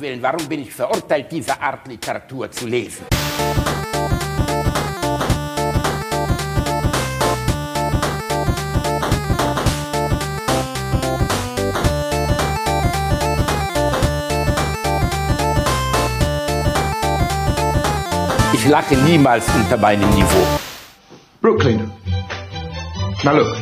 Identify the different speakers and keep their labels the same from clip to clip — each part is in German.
Speaker 1: Willen, warum bin ich verurteilt, diese Art Literatur zu lesen? Ich lache niemals unter meinem Niveau.
Speaker 2: Brooklyn. Now look,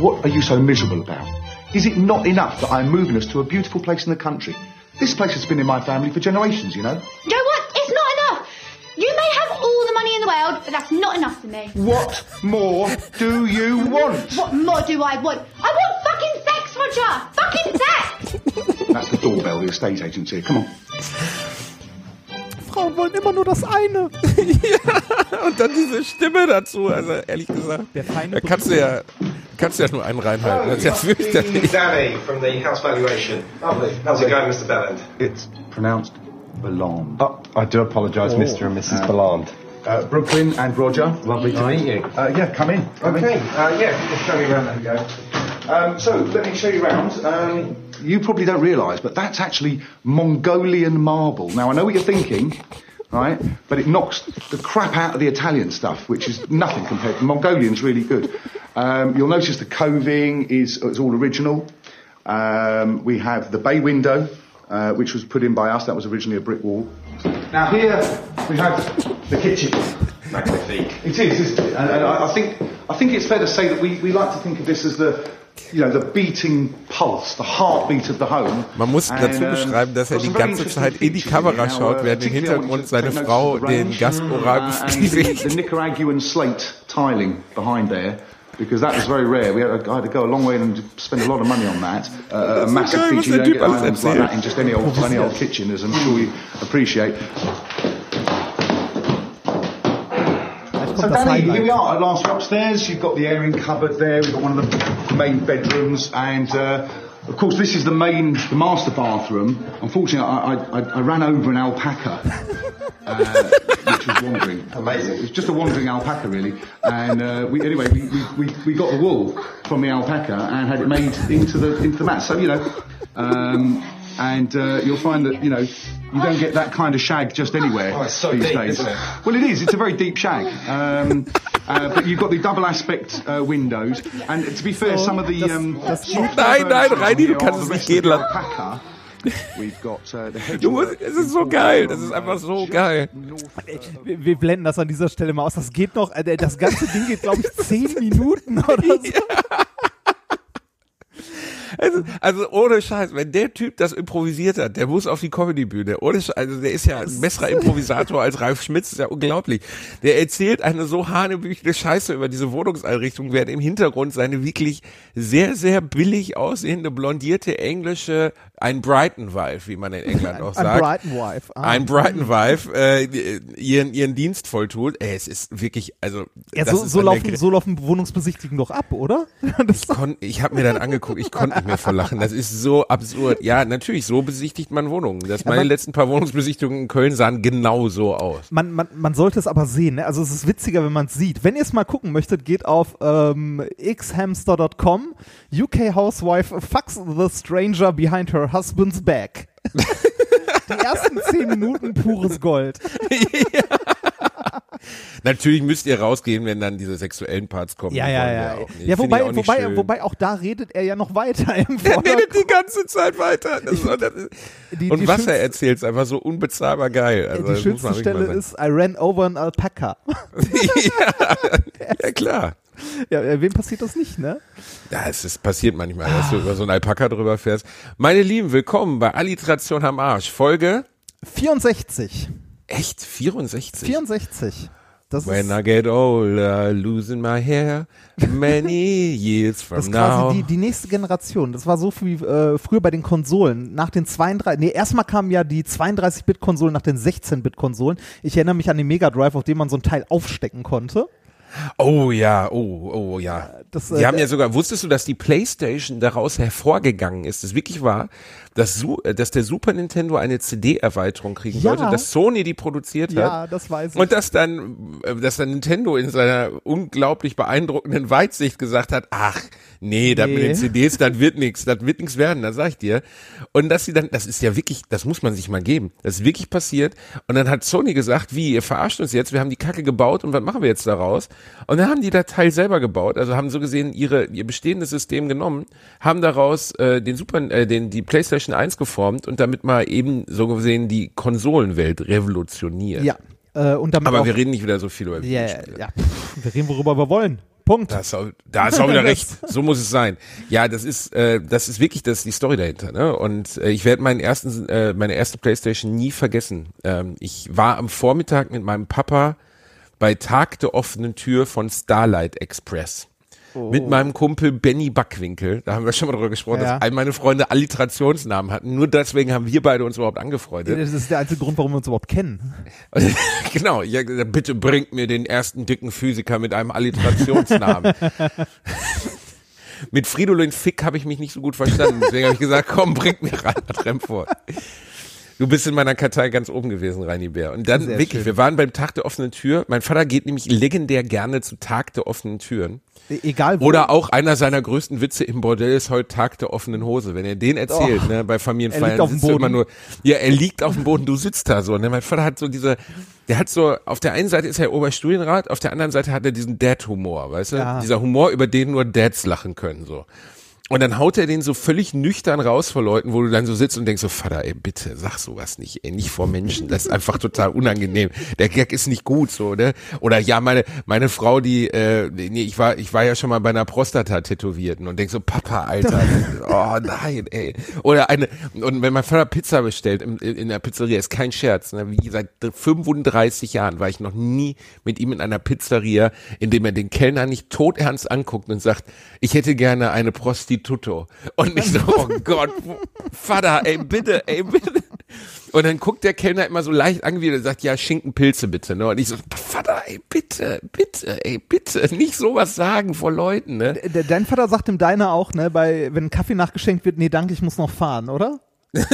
Speaker 2: what are you so miserable about? Is it not enough that I'm moving us to a beautiful place in the country? This place has been in my family for generations, you know?
Speaker 3: You know what? It's not enough. You may have all the money in the world, but that's not enough for me.
Speaker 2: What more do you want?
Speaker 3: What more do I want? I want fucking sex, Roger! Fucking sex!
Speaker 2: That's the doorbell, the estate agent's here. Come on.
Speaker 4: Frauen wollen immer nur das eine.
Speaker 5: ja, und dann diese Stimme dazu. Also ehrlich gesagt,
Speaker 4: Der feine
Speaker 5: da kannst du ja, kannst du ja nur einen reinhalten. Das ist ja fürchterlich.
Speaker 6: Danny from the house valuation. Lovely. How's it going, Mr. Belland?
Speaker 2: It's pronounced Belland.
Speaker 6: Oh, I do apologise, Mr. and Mrs. Belland.
Speaker 2: Uh, Brooklyn and Roger.
Speaker 6: Lovely to meet you.
Speaker 2: Uh, yeah, come in. Come in.
Speaker 6: Okay, uh, yeah, just show me around. There you go.
Speaker 2: Um, so let me show you around. Um, you probably don't realise, but that's actually Mongolian marble. Now I know what you're thinking, right? But it knocks the crap out of the Italian stuff, which is nothing compared to Mongolian's really good. Um, you'll notice the coving is, is all original. Um, we have the bay window, uh, which was put in by us. That was originally a brick wall. Now here we have the kitchen.
Speaker 6: Magnifique.
Speaker 2: It is, isn't it? And, and I, I think I think it's fair to say that we, we like to think of this as the you know the beating pulse, the heartbeat of the home.
Speaker 5: Man muss dazu
Speaker 2: um,
Speaker 5: beschreiben, dass er die ganze Zeit in die Kamera schaut,
Speaker 2: uh,
Speaker 5: während im
Speaker 2: particularly I want
Speaker 5: Hintergrund seine Frau
Speaker 2: the
Speaker 5: den Gastoral
Speaker 2: uh,
Speaker 5: befriedigt.
Speaker 2: the, Nicaraguan slate tiling behind there. Because that was very rare. We had, I had to go a long way and spend a lot of money on that. Uh, a massive feature. You don't get items like that in just any old, any old kitchen, as I'm sure you appreciate. So
Speaker 4: kommt das
Speaker 2: Danny, here we are. At last, we're upstairs. You've got the airing cupboard there. We've got one of the main bedrooms, and uh, of course, this is the main, the master bathroom. Unfortunately, I, I, I- I ran over an alpaca, uh, which was wandering.
Speaker 6: Amazing.
Speaker 2: It was just a wandering alpaca, really. And uh, we, anyway, we, we, we, we got the wool from the alpaca and had it made into the into the mat. So you know. Um, and uh, you'll find that you know you don't get that kind of shag just anywhere
Speaker 6: Oh, it's so
Speaker 2: these
Speaker 6: deep,
Speaker 2: days.
Speaker 6: isn't it?
Speaker 2: Well, it is. It's a very deep shag. Um, uh, but you've got the double aspect uh, windows, and to be fair, some of the um,
Speaker 4: das-
Speaker 2: softer
Speaker 5: Nein, nein, Reini, du kannst
Speaker 2: the
Speaker 5: es nicht gehen
Speaker 2: the
Speaker 5: lassen.
Speaker 2: uh,
Speaker 5: Du musst,
Speaker 2: hedgerow
Speaker 5: es ist so geil, das ist einfach so geil.
Speaker 4: Wir, wir blenden das an dieser Stelle mal aus. Das geht noch, äh, das ganze Ding geht, glaube ich, zehn Minuten oder so.
Speaker 5: Also, also ohne Scheiß, wenn der Typ das improvisiert hat, der muss auf die Comedy-Bühne. Ohne Scheiß, also der ist ja ein besserer Improvisator als Ralf Schmitz, ist ja unglaublich. Der erzählt eine so hanebüchene Scheiße über diese Wohnungseinrichtung, während im Hintergrund seine wirklich sehr, sehr billig aussehende, blondierte englische, ein Brighton-Wife, wie man in England auch
Speaker 4: Ein
Speaker 5: sagt.
Speaker 4: Brighton Wife. Ah.
Speaker 5: Ein Brighton Wife, äh, ihren, ihren Dienst volltut. Ey, es ist wirklich, also,
Speaker 4: Ja, so, so, laufen, so laufen Wohnungsbesichtigungen doch ab, oder? Das,
Speaker 5: kon ich habe mir dann angeguckt, ich konnte nicht mehr vor lachen. Das ist so absurd. Ja, natürlich, so besichtigt man Wohnungen. Das meine
Speaker 4: Aber-
Speaker 5: letzten paar Wohnungsbesichtigungen in Köln sahen genau so aus.
Speaker 4: man, man, man sollte es aber sehen. Ne? Also es ist witziger, wenn man es sieht. Wenn ihr es mal gucken möchtet, geht auf ähm, xhamster.com. UK Housewife fucks the stranger behind her husband's back. Die ersten zehn Minuten pures Gold.
Speaker 5: Natürlich müsst ihr rausgehen, wenn dann diese sexuellen Parts kommen.
Speaker 4: Ja, ja, ja. Ja,
Speaker 5: ich
Speaker 4: wobei,
Speaker 5: auch
Speaker 4: wobei,
Speaker 5: schön.
Speaker 4: wobei auch da redet er ja noch weiter im
Speaker 5: er redet die ganze Zeit weiter. Das ist, das
Speaker 4: Die-
Speaker 5: und
Speaker 4: die
Speaker 5: was er erzählt, ist einfach so unbezahlbar geil. Also,
Speaker 4: Die schönste Stelle ist, I ran over an alpaca.
Speaker 5: sagen. ja, klar.
Speaker 4: Ja, äh, wem passiert das nicht, ne?
Speaker 5: Ja, es ist passiert manchmal, dass du über so einen Alpaka drüber fährst. Meine Lieben, willkommen bei Alliteration am Arsch. Folge
Speaker 4: 64.
Speaker 5: echt 64.
Speaker 4: 64. Das
Speaker 5: When
Speaker 4: ist,
Speaker 5: I get older, losing my hair, many years from
Speaker 4: das ist
Speaker 5: now.
Speaker 4: quasi die, die nächste Generation. Das war so wie äh, früher bei den Konsolen. Nach den 32, nee, erstmal kamen ja die 32-Bit-Konsolen nach den 16-Bit-Konsolen. Ich erinnere mich an den Mega Drive, auf dem man so ein Teil aufstecken konnte.
Speaker 5: Oh ja, oh, oh ja.
Speaker 4: Das,
Speaker 5: Die
Speaker 4: äh,
Speaker 5: haben ja sogar, wusstest du, dass die Playstation daraus hervorgegangen ist? Das wirklich war, dass, äh, dass der Super Nintendo eine CD-Erweiterung kriegen
Speaker 4: Ja.
Speaker 5: sollte, dass Sony die produziert
Speaker 4: Ja,
Speaker 5: hat.
Speaker 4: das weiß ich.
Speaker 5: Und dass dann, äh, dass dann Nintendo in seiner unglaublich beeindruckenden Weitsicht gesagt hat, ach, nee, das mit
Speaker 4: Nee.
Speaker 5: den CDs, das wird nix, das wird nix werden, das sag ich dir. Und dass sie dann, das ist ja wirklich, das muss man sich mal geben. Das ist wirklich passiert. Und dann hat Sony gesagt, wie, ihr verarscht uns jetzt, wir haben die Kacke gebaut und was machen wir jetzt daraus? Und dann haben die das Teil selber gebaut, also haben so gesehen ihre, ihr bestehendes System genommen, haben daraus äh, den Super, äh, den, die PlayStation 1 geformt und damit mal eben so gesehen die Konsolenwelt revolutioniert.
Speaker 4: ja. Äh, und damit
Speaker 5: Aber
Speaker 4: auch,
Speaker 5: wir reden nicht wieder so viel über
Speaker 4: ja,
Speaker 5: Videospiele.
Speaker 4: ja, pff, wir reden, worüber wir wollen. Punkt.
Speaker 5: Da ist auch, da ist auch wieder recht. So muss es sein. Ja, das ist, äh, das ist wirklich das die Story dahinter. Ne? Und äh, ich werde meinen ersten, äh, meine erste PlayStation nie vergessen. Ähm, ich war am Vormittag mit meinem Papa bei Tag der offenen Tür von Starlight Express. Mit meinem Kumpel Benny Backwinkel, da haben wir schon mal drüber gesprochen,
Speaker 4: Ja.
Speaker 5: dass all meine Freunde Alliterationsnamen hatten. Nur deswegen haben wir beide uns überhaupt angefreundet.
Speaker 4: Das ist der einzige Grund, warum wir uns überhaupt kennen.
Speaker 5: genau, gesagt, bitte bringt mir den ersten dicken Physiker mit einem Alliterationsnamen. mit Fridolin Fick habe ich mich nicht so gut verstanden, deswegen habe ich gesagt, komm, bringt mir Reinhard Remford. Du bist in meiner Kartei ganz oben gewesen, Reini Bär. Und dann
Speaker 4: Sehr
Speaker 5: wirklich,
Speaker 4: schön.
Speaker 5: wir waren beim Tag der offenen Tür. Mein Vater geht nämlich legendär gerne zu Tag der offenen Türen.
Speaker 4: E egal wo.
Speaker 5: Oder auch einer seiner größten Witze im Bordell ist heute Tag der offenen Hose. Wenn er den erzählt,
Speaker 4: Oh.
Speaker 5: ne, bei
Speaker 4: Er
Speaker 5: Familienfeiern,
Speaker 4: liegt auf dem
Speaker 5: du immer
Speaker 4: Boden.
Speaker 5: nur, ja, er liegt auf dem Boden, du sitzt da so. Ne? Mein Vater hat so diese, der hat so, auf der einen Seite ist er Oberstudienrat, auf der anderen Seite hat er diesen Dad-Humor, weißt du?
Speaker 4: Ja.
Speaker 5: Dieser Humor, über den nur Dads lachen können, so. Und dann haut er den so völlig nüchtern raus vor Leuten, wo du dann so sitzt und denkst so, Vater, ey, bitte, sag sowas nicht, ey, nicht vor Menschen. Das ist einfach total unangenehm. Der Gag ist nicht gut, so, ne? Oder ja, meine, meine Frau, die, äh, nee, ich war, ich war ja schon mal bei einer Prostata-Tätowierten und denk so, Papa, Alter, oh nein, ey. Oder eine, und wenn mein Vater Pizza bestellt in, in der Pizzeria, ist kein Scherz, ne? Wie seit 35 Jahren war ich noch nie mit ihm in einer Pizzeria, in dem er den Kellner nicht todernst anguckt und sagt, ich hätte gerne eine Prostituto. Und ich so, oh Gott, Vater, ey, bitte, ey, bitte. Und dann guckt der Kellner immer so leicht angewidert und sagt, ja, Schinkenpilze bitte, ne? Und ich so, Vater, ey, bitte, bitte, ey, bitte, nicht sowas sagen vor Leuten, ne?
Speaker 4: De- Dein Vater sagt dem Deiner auch, ne, bei, wenn Kaffee nachgeschenkt wird, nee, danke, ich muss noch fahren, oder? das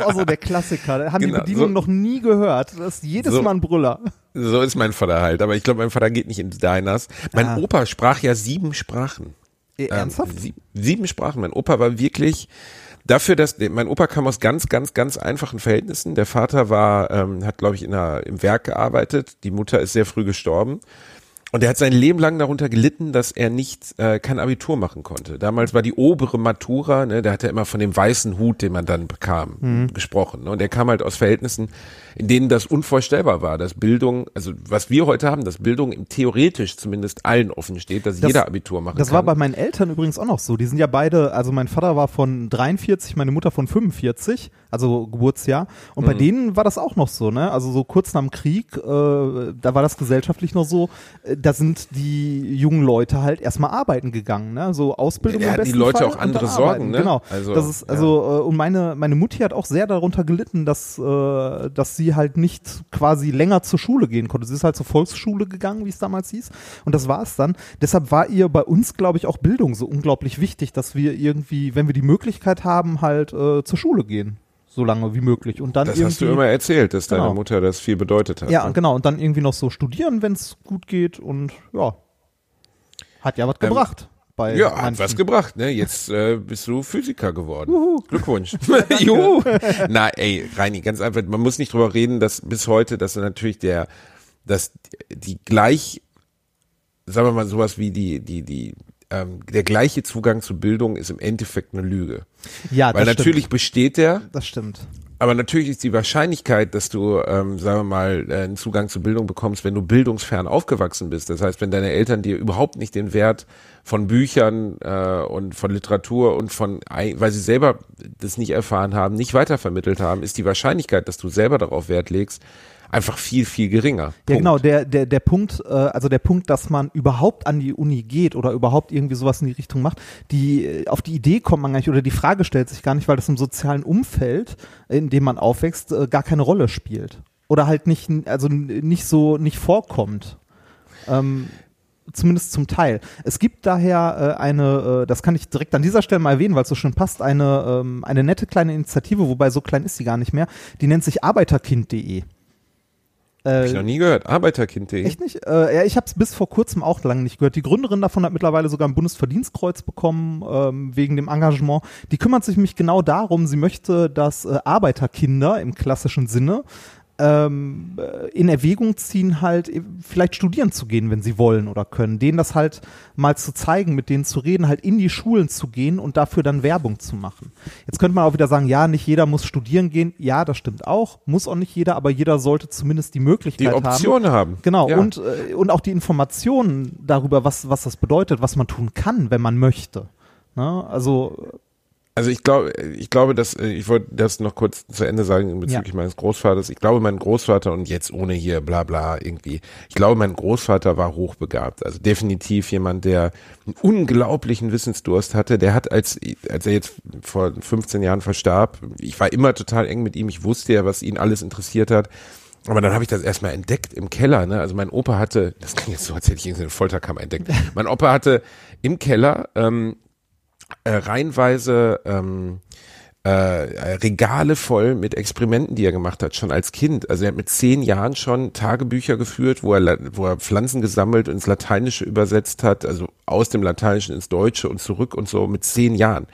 Speaker 4: ist auch so der Klassiker. Da haben
Speaker 5: Genau,
Speaker 4: die Bedienungen
Speaker 5: so-
Speaker 4: noch nie gehört. Das ist jedes
Speaker 5: So.
Speaker 4: Mal ein Brüller.
Speaker 5: So ist mein Vater halt. Aber ich glaube, mein Vater geht nicht in Diners. Mein
Speaker 4: Ah.
Speaker 5: Opa sprach ja sieben Sprachen.
Speaker 4: Ernsthaft?
Speaker 5: Ähm, sie, sieben Sprachen. Mein Opa war wirklich dafür, dass mein Opa kam aus ganz, ganz, ganz einfachen Verhältnissen. Der Vater war, ähm, hat glaube ich in einer, im Werk gearbeitet. Die Mutter ist sehr früh gestorben. Und er hat sein Leben lang darunter gelitten, dass er nicht äh, kein Abitur machen konnte. Damals war die obere Matura, ne, da hat er immer von dem weißen Hut, den man dann bekam,
Speaker 4: Mhm.
Speaker 5: gesprochen. Ne? Und er kam halt aus Verhältnissen, in denen das unvorstellbar war, dass Bildung, also was wir heute haben, dass Bildung im theoretisch zumindest allen offen steht, dass
Speaker 4: Das-
Speaker 5: jeder Abitur machen
Speaker 4: Das
Speaker 5: kann.
Speaker 4: war bei meinen Eltern übrigens auch noch so. Die sind ja beide, also mein Vater war von 43, meine Mutter von 45, also Geburtsjahr. Und
Speaker 5: Mhm.
Speaker 4: bei denen war das auch noch so, ne? Also so kurz nach dem Krieg, äh, da war das gesellschaftlich noch so, äh, da sind die jungen Leute halt erstmal arbeiten gegangen, ne? So Ausbildung
Speaker 5: Ja,
Speaker 4: im
Speaker 5: hatten die
Speaker 4: besten
Speaker 5: Leute
Speaker 4: Fall
Speaker 5: auch andere Sorgen, ne?
Speaker 4: Genau.
Speaker 5: Also,
Speaker 4: das ist, also, äh, und meine, meine Mutti hat auch sehr darunter gelitten, dass, äh, dass sie halt nicht quasi länger zur Schule gehen konnte. Sie ist halt zur Volksschule gegangen, wie es damals hieß. Und das war es dann. Deshalb war ihr bei uns, glaube ich, auch Bildung so unglaublich wichtig, dass wir irgendwie, wenn wir die Möglichkeit haben, halt äh, zur Schule gehen. So lange wie möglich. Und dann
Speaker 5: das hast du immer erzählt, dass deine
Speaker 4: Genau.
Speaker 5: Mutter das viel bedeutet hat.
Speaker 4: Ja,
Speaker 5: ne?
Speaker 4: genau. Und dann irgendwie noch so studieren, wenn es gut geht. Und ja, hat ja was
Speaker 5: Ähm,
Speaker 4: gebracht. bei
Speaker 5: Ja, hat
Speaker 4: manchen.
Speaker 5: was gebracht, ne? Jetzt äh, bist du Physiker geworden. Glückwunsch. Juhu. Na, ey, Reini, ganz einfach, man muss nicht drüber reden, dass bis heute, dass natürlich der, dass die gleich, sagen wir mal sowas wie die, die, die, ähm, der gleiche Zugang zu Bildung ist im Endeffekt eine Lüge.
Speaker 4: Ja,
Speaker 5: Weil natürlich
Speaker 4: Stimmt.
Speaker 5: besteht der,
Speaker 4: Das stimmt.
Speaker 5: aber natürlich ist die Wahrscheinlichkeit, dass du, ähm, sagen wir mal, äh, einen Zugang zu Bildung bekommst, wenn du bildungsfern aufgewachsen bist. Das heißt, wenn deine Eltern dir überhaupt nicht den Wert von Büchern äh, und von Literatur und von, ei- weil sie selber das nicht erfahren haben, nicht weitervermittelt haben, ist die Wahrscheinlichkeit, dass du selber darauf Wert legst, einfach viel, viel geringer.
Speaker 4: Ja,
Speaker 5: Punkt.
Speaker 4: genau, der, der, der Punkt, äh, also der Punkt, dass man überhaupt an die Uni geht oder überhaupt irgendwie sowas in die Richtung macht, die, äh, auf die Idee kommt man gar nicht oder die Frage stellt sich gar nicht, weil das im sozialen Umfeld, in dem man aufwächst, äh, gar keine Rolle spielt. Oder halt nicht, also nicht so, nicht vorkommt. Ähm, zumindest zum Teil. Es gibt daher äh, eine, äh, das kann ich direkt an dieser Stelle mal erwähnen, weil es so schön passt, eine, ähm, eine nette kleine Initiative, wobei so klein ist sie gar nicht mehr, die nennt sich arbeiterkind.de.
Speaker 5: Hab ich noch nie gehört. Arbeiterkind.de.
Speaker 4: Echt nicht? Äh, ja, ich habe es bis vor kurzem auch lange nicht gehört. Die Gründerin davon hat mittlerweile sogar ein Bundesverdienstkreuz bekommen ähm, wegen dem Engagement. Die kümmert sich nämlich genau darum. Sie möchte, dass äh, Arbeiterkinder im klassischen Sinne ähm, äh, in Erwägung ziehen, halt e- vielleicht studieren zu gehen, wenn sie wollen oder können. Denen das halt mal zu zeigen, mit denen zu reden, halt in die Schulen zu gehen und dafür dann Werbung zu machen. Jetzt könnte man auch wieder sagen, ja, nicht jeder muss studieren gehen. Ja, das stimmt auch. Muss auch nicht jeder, aber jeder sollte zumindest die Möglichkeit
Speaker 5: Die
Speaker 4: haben.
Speaker 5: Option haben.
Speaker 4: Genau,
Speaker 5: Ja.
Speaker 4: und, äh, und auch die Informationen darüber, was, was das bedeutet, was man tun kann, wenn man möchte. Ne? Also,
Speaker 5: Also ich glaube, ich glaube, dass äh, ich wollte das noch kurz zu Ende sagen bezüglich
Speaker 4: Ja.
Speaker 5: meines Großvaters. Ich glaube, mein Großvater und jetzt ohne hier bla bla irgendwie. Ich glaube, mein Großvater war hochbegabt. Also definitiv jemand, der einen unglaublichen Wissensdurst hatte. Der hat als als er jetzt vor 15 Jahren verstarb, ich war immer total eng mit ihm. Ich wusste ja, was ihn alles interessiert hat. Aber dann habe ich das erstmal entdeckt im Keller. Ne? Also mein Opa hatte, das klingt jetzt so, als hätte ich irgendeine Folterkammer entdeckt. Mein Opa hatte im Keller ähm, äh, reihenweise ähm, äh, Regale voll mit Experimenten, die er gemacht hat, schon als Kind. Also er hat mit zehn Jahren schon Tagebücher geführt, wo er, wo er Pflanzen gesammelt und ins Lateinische übersetzt hat, also aus dem Lateinischen ins Deutsche und zurück und so mit zehn Jahren.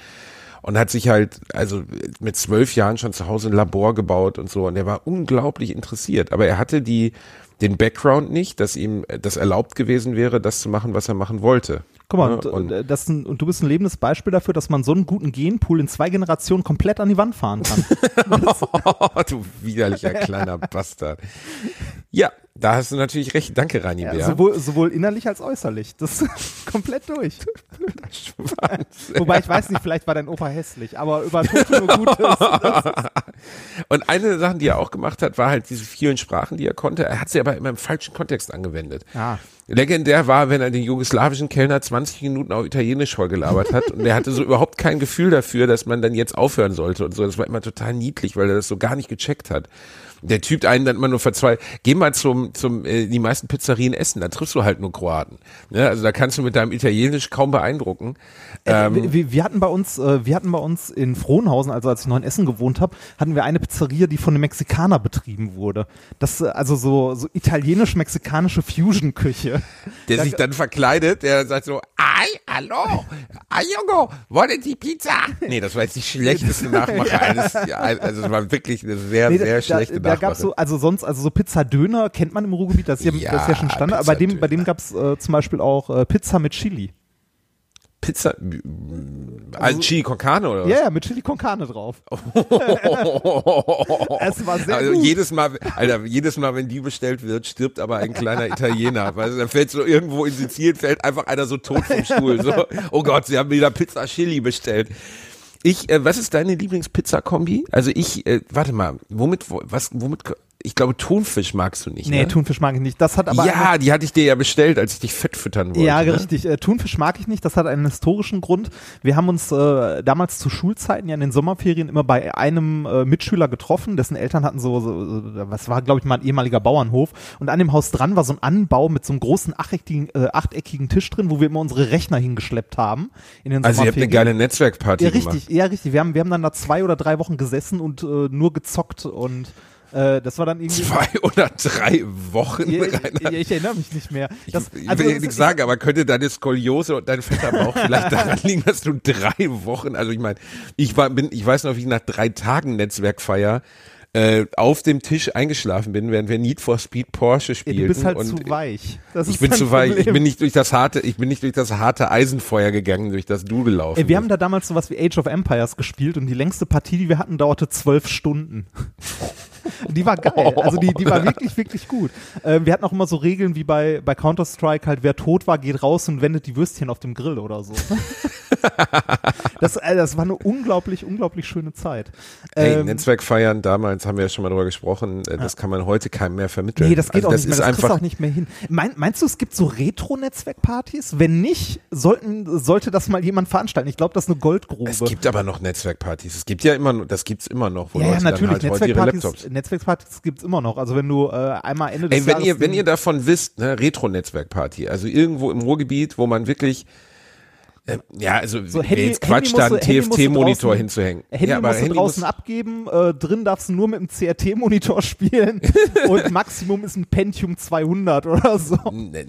Speaker 5: Und hat sich halt, also mit zwölf Jahren schon zu Hause ein Labor gebaut und so. Und er war unglaublich interessiert. Aber er hatte die, den Background nicht, dass ihm das erlaubt gewesen wäre, das zu machen, was er machen wollte.
Speaker 4: Guck mal,
Speaker 5: Ja,
Speaker 4: und,
Speaker 5: und-
Speaker 4: das ein, und du bist ein lebendes Beispiel dafür, dass man so einen guten Genpool in zwei Generationen komplett an die Wand fahren kann.
Speaker 5: du widerlicher kleiner Bastard. Ja, da hast du natürlich recht. Danke, Rani
Speaker 4: ja,
Speaker 5: Bär.
Speaker 4: sowohl, sowohl innerlich als äußerlich. Das ist komplett durch.
Speaker 5: Schwanz.
Speaker 4: Wobei ich weiß nicht, vielleicht war dein Opa hässlich, aber über Tote nur Gutes.
Speaker 5: Und eine der Sachen, die er auch gemacht hat, war halt diese vielen Sprachen, die er konnte. Er hat sie aber immer im falschen Kontext angewendet.
Speaker 4: Ah.
Speaker 5: Legendär war, wenn er den jugoslawischen Kellner 20 Minuten auf Italienisch vollgelabert hat und er hatte so überhaupt kein Gefühl dafür, dass man dann jetzt aufhören sollte und so. Das war immer total niedlich, weil er das so gar nicht gecheckt hat. Der Typ einen dann immer nur verzweifelt. Geh mal zum, zum, äh, die meisten Pizzerien essen, da triffst du halt nur Kroaten. Ne? Also da kannst du mit deinem Italienisch kaum beeindrucken. Ähm,
Speaker 4: wir, wir- wir hatten bei uns, äh, wir hatten bei uns in Frohnhausen, also als ich noch in Essen gewohnt habe, hatten wir eine Pizzeria, die von einem Mexikaner betrieben wurde. Das äh, also so so italienisch-mexikanische Fusion-Küche.
Speaker 5: der
Speaker 4: Da-
Speaker 5: sich dann verkleidet, der sagt so, ai, hallo, ai, Jungo, wollen die Pizza? Nee, das war jetzt die schlechteste Nachmache eines, also es war wirklich eine sehr,
Speaker 4: Nee,
Speaker 5: sehr
Speaker 4: da,
Speaker 5: schlechte
Speaker 4: da, gab's so, also sonst, also so Pizza-Döner kennt man im Ruhrgebiet, das ist ja,
Speaker 5: Ja,
Speaker 4: das ist ja schon Standard, aber bei dem, bei dem gab's äh, zum Beispiel auch äh, Pizza mit Chili.
Speaker 5: Pizza, also, Chili con Carne oder was?
Speaker 4: Ja, ja, mit Chili con Carne drauf. es war sehr
Speaker 5: also
Speaker 4: gut.
Speaker 5: jedes Mal, Alter, jedes Mal, wenn die bestellt wird, stirbt aber ein kleiner Italiener. Weißt du, dann fällt so irgendwo in Sizilien, fällt einfach einer so tot vom Stuhl. So, oh Gott, sie haben wieder Pizza Chili bestellt. Ich, äh, was ist deine Lieblingspizza-Kombi? Also ich, äh, warte mal, womit, wo, was, womit, ich glaube Thunfisch magst du nicht,
Speaker 4: Nee,
Speaker 5: ne?
Speaker 4: Thunfisch mag ich nicht. Das hat aber
Speaker 5: ja, die hatte ich dir ja bestellt, als ich dich fett füttern wollte.
Speaker 4: Ja,
Speaker 5: ne?
Speaker 4: richtig. Äh, Thunfisch mag ich nicht. Das hat einen historischen Grund. Wir haben uns äh, damals zu Schulzeiten ja in den Sommerferien immer bei einem äh, Mitschüler getroffen, dessen Eltern hatten so, so was war, glaube ich, mal ein ehemaliger Bauernhof. Und an dem Haus dran war so ein Anbau mit so einem großen achteckigen, äh, achteckigen Tisch drin, wo wir immer unsere Rechner hingeschleppt haben. In den
Speaker 5: Also ihr habt eine geile Netzwerkparty
Speaker 4: Ja,
Speaker 5: gemacht.
Speaker 4: richtig, ja, richtig. Wir haben, wir haben dann da zwei oder drei Wochen gesessen und äh, nur gezockt und äh, das war dann irgendwie.
Speaker 5: Zwei oder drei Wochen.
Speaker 4: Ja, ja, ich erinnere mich nicht mehr.
Speaker 5: Ich,
Speaker 4: Das,
Speaker 5: ich
Speaker 4: also,
Speaker 5: will
Speaker 4: es-
Speaker 5: nichts sagen, aber könnte deine Skoliose und dein fetter Bauch vielleicht daran liegen, dass du drei Wochen, also ich meine, ich war, bin, ich weiß noch, wie ich nach drei Tagen Netzwerkfeier äh, auf dem Tisch eingeschlafen bin, während wir Need for Speed Porsche
Speaker 4: Ja,
Speaker 5: spielten.
Speaker 4: du bist halt zu weich. Das
Speaker 5: ich bin zu weich. Ich
Speaker 4: Problem.
Speaker 5: bin nicht durch das harte, ich bin nicht durch das harte Eisenfeuer gegangen, durch das du gelaufen
Speaker 4: Ey, wir haben
Speaker 5: bist.
Speaker 4: da damals sowas wie Age of Empires gespielt und die längste Partie, die wir hatten, dauerte zwölf Stunden. Die war geil. Also die, die war wirklich, wirklich gut. Ähm, wir hatten auch immer so Regeln wie bei, bei Counter-Strike halt, wer tot war, geht raus und wendet die Würstchen auf dem Grill oder so. das, äh, das war eine unglaublich, unglaublich schöne Zeit.
Speaker 5: Ey,
Speaker 4: Ähm,
Speaker 5: Netzwerkfeiern damals haben wir ja schon mal drüber gesprochen, äh, das kann man heute keinem mehr vermitteln.
Speaker 4: Nee, das geht
Speaker 5: also
Speaker 4: auch
Speaker 5: das
Speaker 4: nicht mehr. Das kriegst auch nicht mehr hin. Mein, meinst du, es gibt so Retro-Netzwerkpartys? Wenn nicht, sollten, sollte das mal jemand veranstalten. Ich glaube, das ist eine Goldgrube.
Speaker 5: Es gibt aber noch Netzwerkpartys. Es gibt ja immer noch, das gibt's immer noch, wo
Speaker 4: ja, ja,
Speaker 5: Leute
Speaker 4: natürlich.
Speaker 5: dann halt heute ihre
Speaker 4: Netzwerkpartys,
Speaker 5: Laptops.
Speaker 4: Netzwerkpartys gibt's immer noch. Also wenn du äh, einmal Ende des
Speaker 5: Ey, wenn
Speaker 4: Jahres
Speaker 5: ihr, wenn ihr davon wisst, ne, Retro-Netzwerkparty, also irgendwo im Ruhrgebiet, wo man wirklich, ja, also
Speaker 4: so
Speaker 5: wer jetzt Quatsch, da einen
Speaker 4: Handy
Speaker 5: TFT-Monitor hinzuhängen.
Speaker 4: Handy
Speaker 5: ja, aber
Speaker 4: musst du
Speaker 5: Handy
Speaker 4: draußen
Speaker 5: muss-
Speaker 4: abgeben, äh, drin darfst du nur mit dem CRT-Monitor spielen und Maximum ist ein Pentium 200 oder so.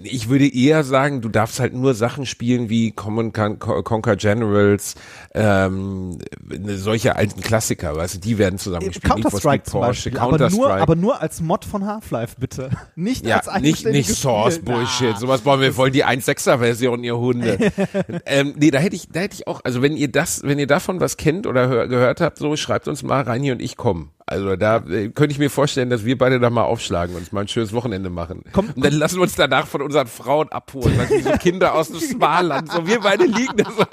Speaker 5: Ich würde eher sagen, du darfst halt nur Sachen spielen wie Common Con Con- Conquer Generals, ähm, ne, solche alten Klassiker, weißt du, die werden zusammengespielt.
Speaker 4: Counter-Strike zum Beispiel, aber nur, aber nur als Mod von Half-Life, bitte. Nicht
Speaker 5: Ja,
Speaker 4: als
Speaker 5: nicht, nicht Source
Speaker 4: Spiel.
Speaker 5: Bullshit.
Speaker 4: Na.
Speaker 5: Sowas wollen wir, wollen die 1.6er Version, ihr Hunde. ähm, nee, da hätte ich, da hätte ich auch, also wenn ihr das, wenn ihr davon was kennt oder hör, gehört habt, so schreibt uns mal rein hier und ich komme. Also da äh, könnte ich mir vorstellen, dass wir beide da mal aufschlagen und uns mal ein schönes Wochenende machen.
Speaker 4: Komm,
Speaker 5: und dann lassen wir uns danach von unseren Frauen abholen, du, wie so Kinder aus dem Smarland. So, wir beide liegen da so.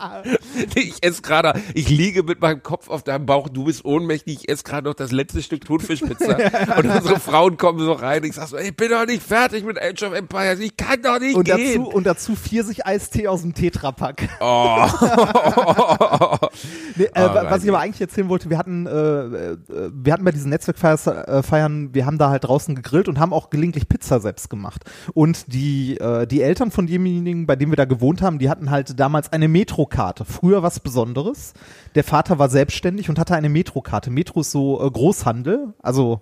Speaker 5: Ich esse gerade, ich liege mit meinem Kopf auf deinem Bauch, du bist ohnmächtig, ich esse gerade noch das letzte Stück Thunfischpizza. und unsere Frauen kommen so rein. Ich sag so, ich bin doch nicht fertig mit Age of Empires, ich kann doch nicht
Speaker 4: Und
Speaker 5: gehen.
Speaker 4: dazu, und dazu Pfirsich-Eistee aus dem Tetrapack.
Speaker 5: Oh.
Speaker 4: Nee, äh,
Speaker 5: Ah,
Speaker 4: wa- was ich aber eigentlich erzählen wollte, wir hatten, äh, äh, wir hatten bei diesen Netzwerkfeiern, wir haben da halt draußen gegrillt und haben auch gelegentlich Pizza selbst gemacht. Und die, äh, die Eltern von demjenigen, bei dem wir da gewohnt haben, die hatten halt damals eine Metrokarte. Früher was Besonderes. Der Vater war selbstständig und hatte eine Metrokarte. Metro ist so äh, Großhandel, also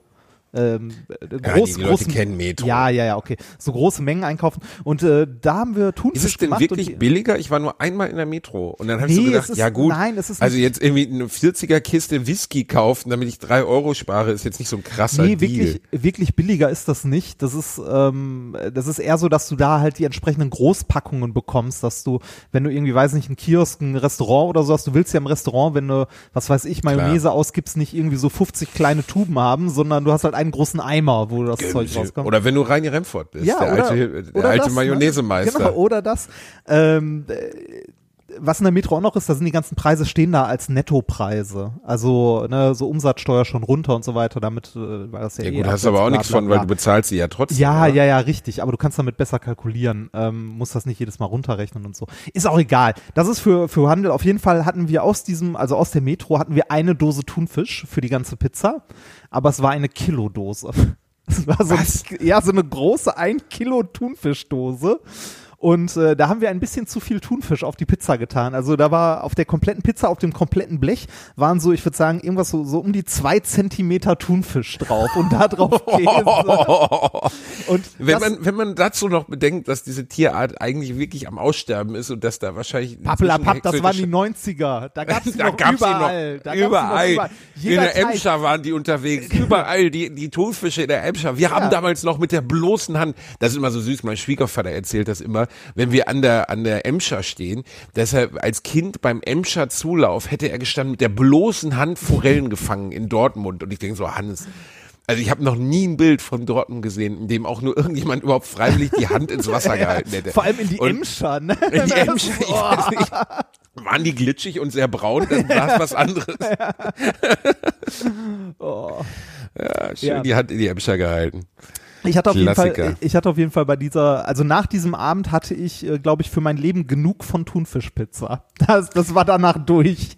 Speaker 4: ähm, äh,
Speaker 5: die
Speaker 4: groß,
Speaker 5: Leute
Speaker 4: großen,
Speaker 5: kennen Metro.
Speaker 4: Ja, ja, ja, okay. So große Mengen einkaufen. Und äh, da haben wir Thunfisch
Speaker 5: Ist es denn wirklich billiger? Ich war nur einmal in der Metro und dann habe ich
Speaker 4: Nee,
Speaker 5: so gedacht,
Speaker 4: ist-
Speaker 5: ja gut,
Speaker 4: nein,
Speaker 5: also jetzt irgendwie eine 40er Kiste Whisky kaufen, damit ich drei Euro spare, ist jetzt nicht so ein krasser
Speaker 4: Nee,
Speaker 5: Deal.
Speaker 4: wirklich, wirklich billiger ist das nicht. Das ist, ähm, das ist eher so, dass du da halt die entsprechenden Großpackungen bekommst, dass du, wenn du irgendwie, weiß nicht, ein Kiosk, ein Restaurant oder so hast, du willst ja im Restaurant, wenn du, was weiß ich, Mayonnaise ausgibst, nicht irgendwie so 50 kleine Tuben haben, sondern du hast halt einen großen Eimer, wo das Zeug rauskommt.
Speaker 5: Oder wenn du Reini Remford bist, der
Speaker 4: oder,
Speaker 5: alte, der alte
Speaker 4: das,
Speaker 5: Mayonnaise-Meister.
Speaker 4: Ne? Genau, oder das. Ähm, äh, was in der Metro auch noch ist, da sind die ganzen Preise stehen da als Nettopreise. Also ne, so Umsatzsteuer schon runter und so weiter, damit äh, war das ja
Speaker 5: ja
Speaker 4: eh
Speaker 5: gut, hast aber auch nichts von, weil du bezahlst sie ja trotzdem.
Speaker 4: Ja,
Speaker 5: oder?
Speaker 4: ja, ja, richtig. Aber du kannst damit besser kalkulieren. Ähm, musst das nicht jedes Mal runterrechnen und so. Ist auch egal. Das ist für, für Handel. Auf jeden Fall hatten wir aus diesem, also aus der Metro hatten wir eine Dose Thunfisch für die ganze Pizza. Aber es war eine Kilodose. Es war so,
Speaker 5: Was?
Speaker 4: ja, so eine große 1 Kilo Thunfischdose. Und äh, da haben wir ein bisschen zu viel Thunfisch auf die Pizza getan. Also da war auf der kompletten Pizza, auf dem kompletten Blech, waren so, ich würde sagen, irgendwas so, so um die zwei Zentimeter Thunfisch drauf und da drauf Käse. Und
Speaker 5: Wenn man, wenn man dazu noch bedenkt, dass diese Tierart eigentlich wirklich am Aussterben ist und dass da wahrscheinlich
Speaker 4: Pappelapapp, das waren die
Speaker 5: exotische-
Speaker 4: 90er. Da die
Speaker 5: da
Speaker 4: noch
Speaker 5: gab's
Speaker 4: überall. Da
Speaker 5: noch, überall.
Speaker 4: noch überall.
Speaker 5: In der
Speaker 4: Teich.
Speaker 5: Emscher waren die unterwegs. Überall die, die Thunfische in der Emscher. Wir haben damals noch mit der bloßen Hand, das ist immer so süß, mein Schwiegervater erzählt das immer, wenn wir an der, an der Emscher stehen, deshalb als Kind beim Emscher Zulauf hätte er gestanden mit der bloßen Hand Forellen gefangen in Dortmund. Und ich denke so, Hannes, also ich habe noch nie ein Bild von Dortmund gesehen, in dem auch nur irgendjemand überhaupt freiwillig die Hand ins Wasser gehalten hätte.
Speaker 4: Vor allem in die
Speaker 5: Und-
Speaker 4: Emscher, ne?
Speaker 5: in die Emscher, ich weiß nicht. Waren die glitschig und sehr braun, dann war es was anderes. Ja, schön
Speaker 4: Ja.
Speaker 5: die Hand in die Emscher gehalten.
Speaker 4: Ich hatte auf jeden Fall, ich hatte auf jeden Fall bei dieser, also nach diesem Abend hatte ich, äh, glaube ich, für mein Leben genug von Thunfischpizza. Das, das war danach durch.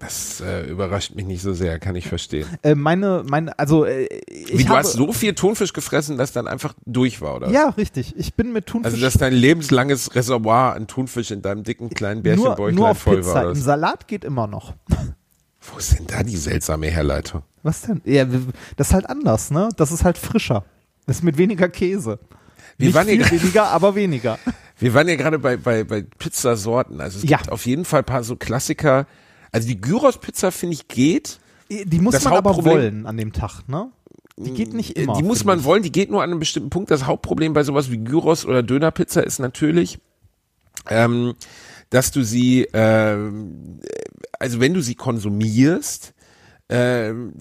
Speaker 5: Das äh, überrascht mich nicht so sehr, kann ich verstehen.
Speaker 4: Äh, meine, meine, also äh, ich
Speaker 5: Wie, du
Speaker 4: habe,
Speaker 5: hast so viel Thunfisch gefressen, dass dann einfach durch war, oder?
Speaker 4: ja, richtig. Ich bin mit Thunfisch
Speaker 5: Also, dass dein lebenslanges Reservoir an Thunfisch in deinem dicken kleinen
Speaker 4: nur,
Speaker 5: Bärchenbäuchlein
Speaker 4: nur auf
Speaker 5: voll
Speaker 4: Pizza.
Speaker 5: war. Oder?
Speaker 4: Im
Speaker 5: was?
Speaker 4: Salat geht immer noch.
Speaker 5: Wo ist denn da die seltsame Herleitung?
Speaker 4: Was denn? Ja, das ist halt anders, ne? Das ist halt frischer. Das ist mit weniger Käse.
Speaker 5: Wir
Speaker 4: Nicht
Speaker 5: waren ja
Speaker 4: viel weniger, aber weniger.
Speaker 5: Wir waren ja gerade bei, bei, bei Pizzasorten. Also es
Speaker 4: Ja.
Speaker 5: gibt auf jeden Fall ein paar so Klassiker. Also die Gyros-Pizza, finde ich, geht.
Speaker 4: Die muss
Speaker 5: Das
Speaker 4: man aber wollen an dem Tag, ne? Die geht nicht immer.
Speaker 5: die muss man
Speaker 4: ich.
Speaker 5: wollen, die geht nur an einem bestimmten Punkt. Das Hauptproblem bei sowas wie Gyros oder Dönerpizza ist natürlich, ähm, dass du sie, ähm, also wenn du sie konsumierst, ähm,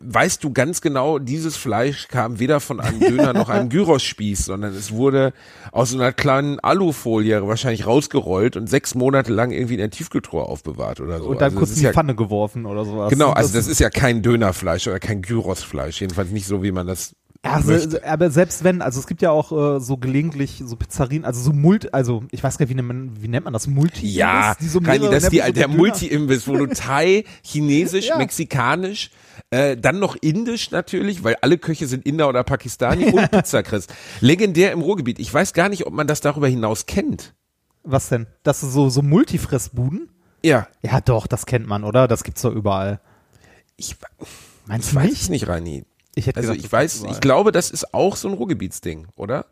Speaker 5: weißt du ganz genau, dieses Fleisch kam weder von einem Döner noch einem Gyros-Spieß, sondern es wurde aus so einer kleinen Alufolie wahrscheinlich rausgerollt und sechs Monate lang irgendwie in der Tiefkühltruhe aufbewahrt oder so.
Speaker 4: Und dann
Speaker 5: Also das
Speaker 4: kurz in die
Speaker 5: ja,
Speaker 4: Pfanne geworfen oder sowas.
Speaker 5: Genau, also das ist ja kein Dönerfleisch oder kein Gyrosfleisch, jedenfalls nicht so, wie man das
Speaker 4: also, aber selbst wenn, also es gibt ja auch äh, so gelegentlich so Pizzerien, also so Multi, also ich weiß gar nicht, wie nennt man, wie nennt man das? Multi?
Speaker 5: Ja,
Speaker 4: die so mehrere-
Speaker 5: das ist die, der Multi-Imbiss, wo du Thai, Chinesisch,
Speaker 4: Ja.
Speaker 5: Mexikanisch, äh, dann noch Indisch natürlich, weil alle Köche sind Inder oder Pakistani und Pizza kriegst. Legendär im Ruhrgebiet. Ich weiß gar nicht, ob man das darüber hinaus kennt.
Speaker 4: Was denn? Das ist so, so Multifressbuden?
Speaker 5: Ja,
Speaker 4: Ja, doch, das kennt man, oder? Das gibt's doch überall.
Speaker 5: ich,
Speaker 4: Meinst
Speaker 5: ich weiß
Speaker 4: nicht?
Speaker 5: es nicht, Rani.
Speaker 4: Ich hätte
Speaker 5: Also
Speaker 4: gesagt,
Speaker 5: ich
Speaker 4: das
Speaker 5: weiß, ich glaube, das ist auch so ein Ruhrgebietsding, oder?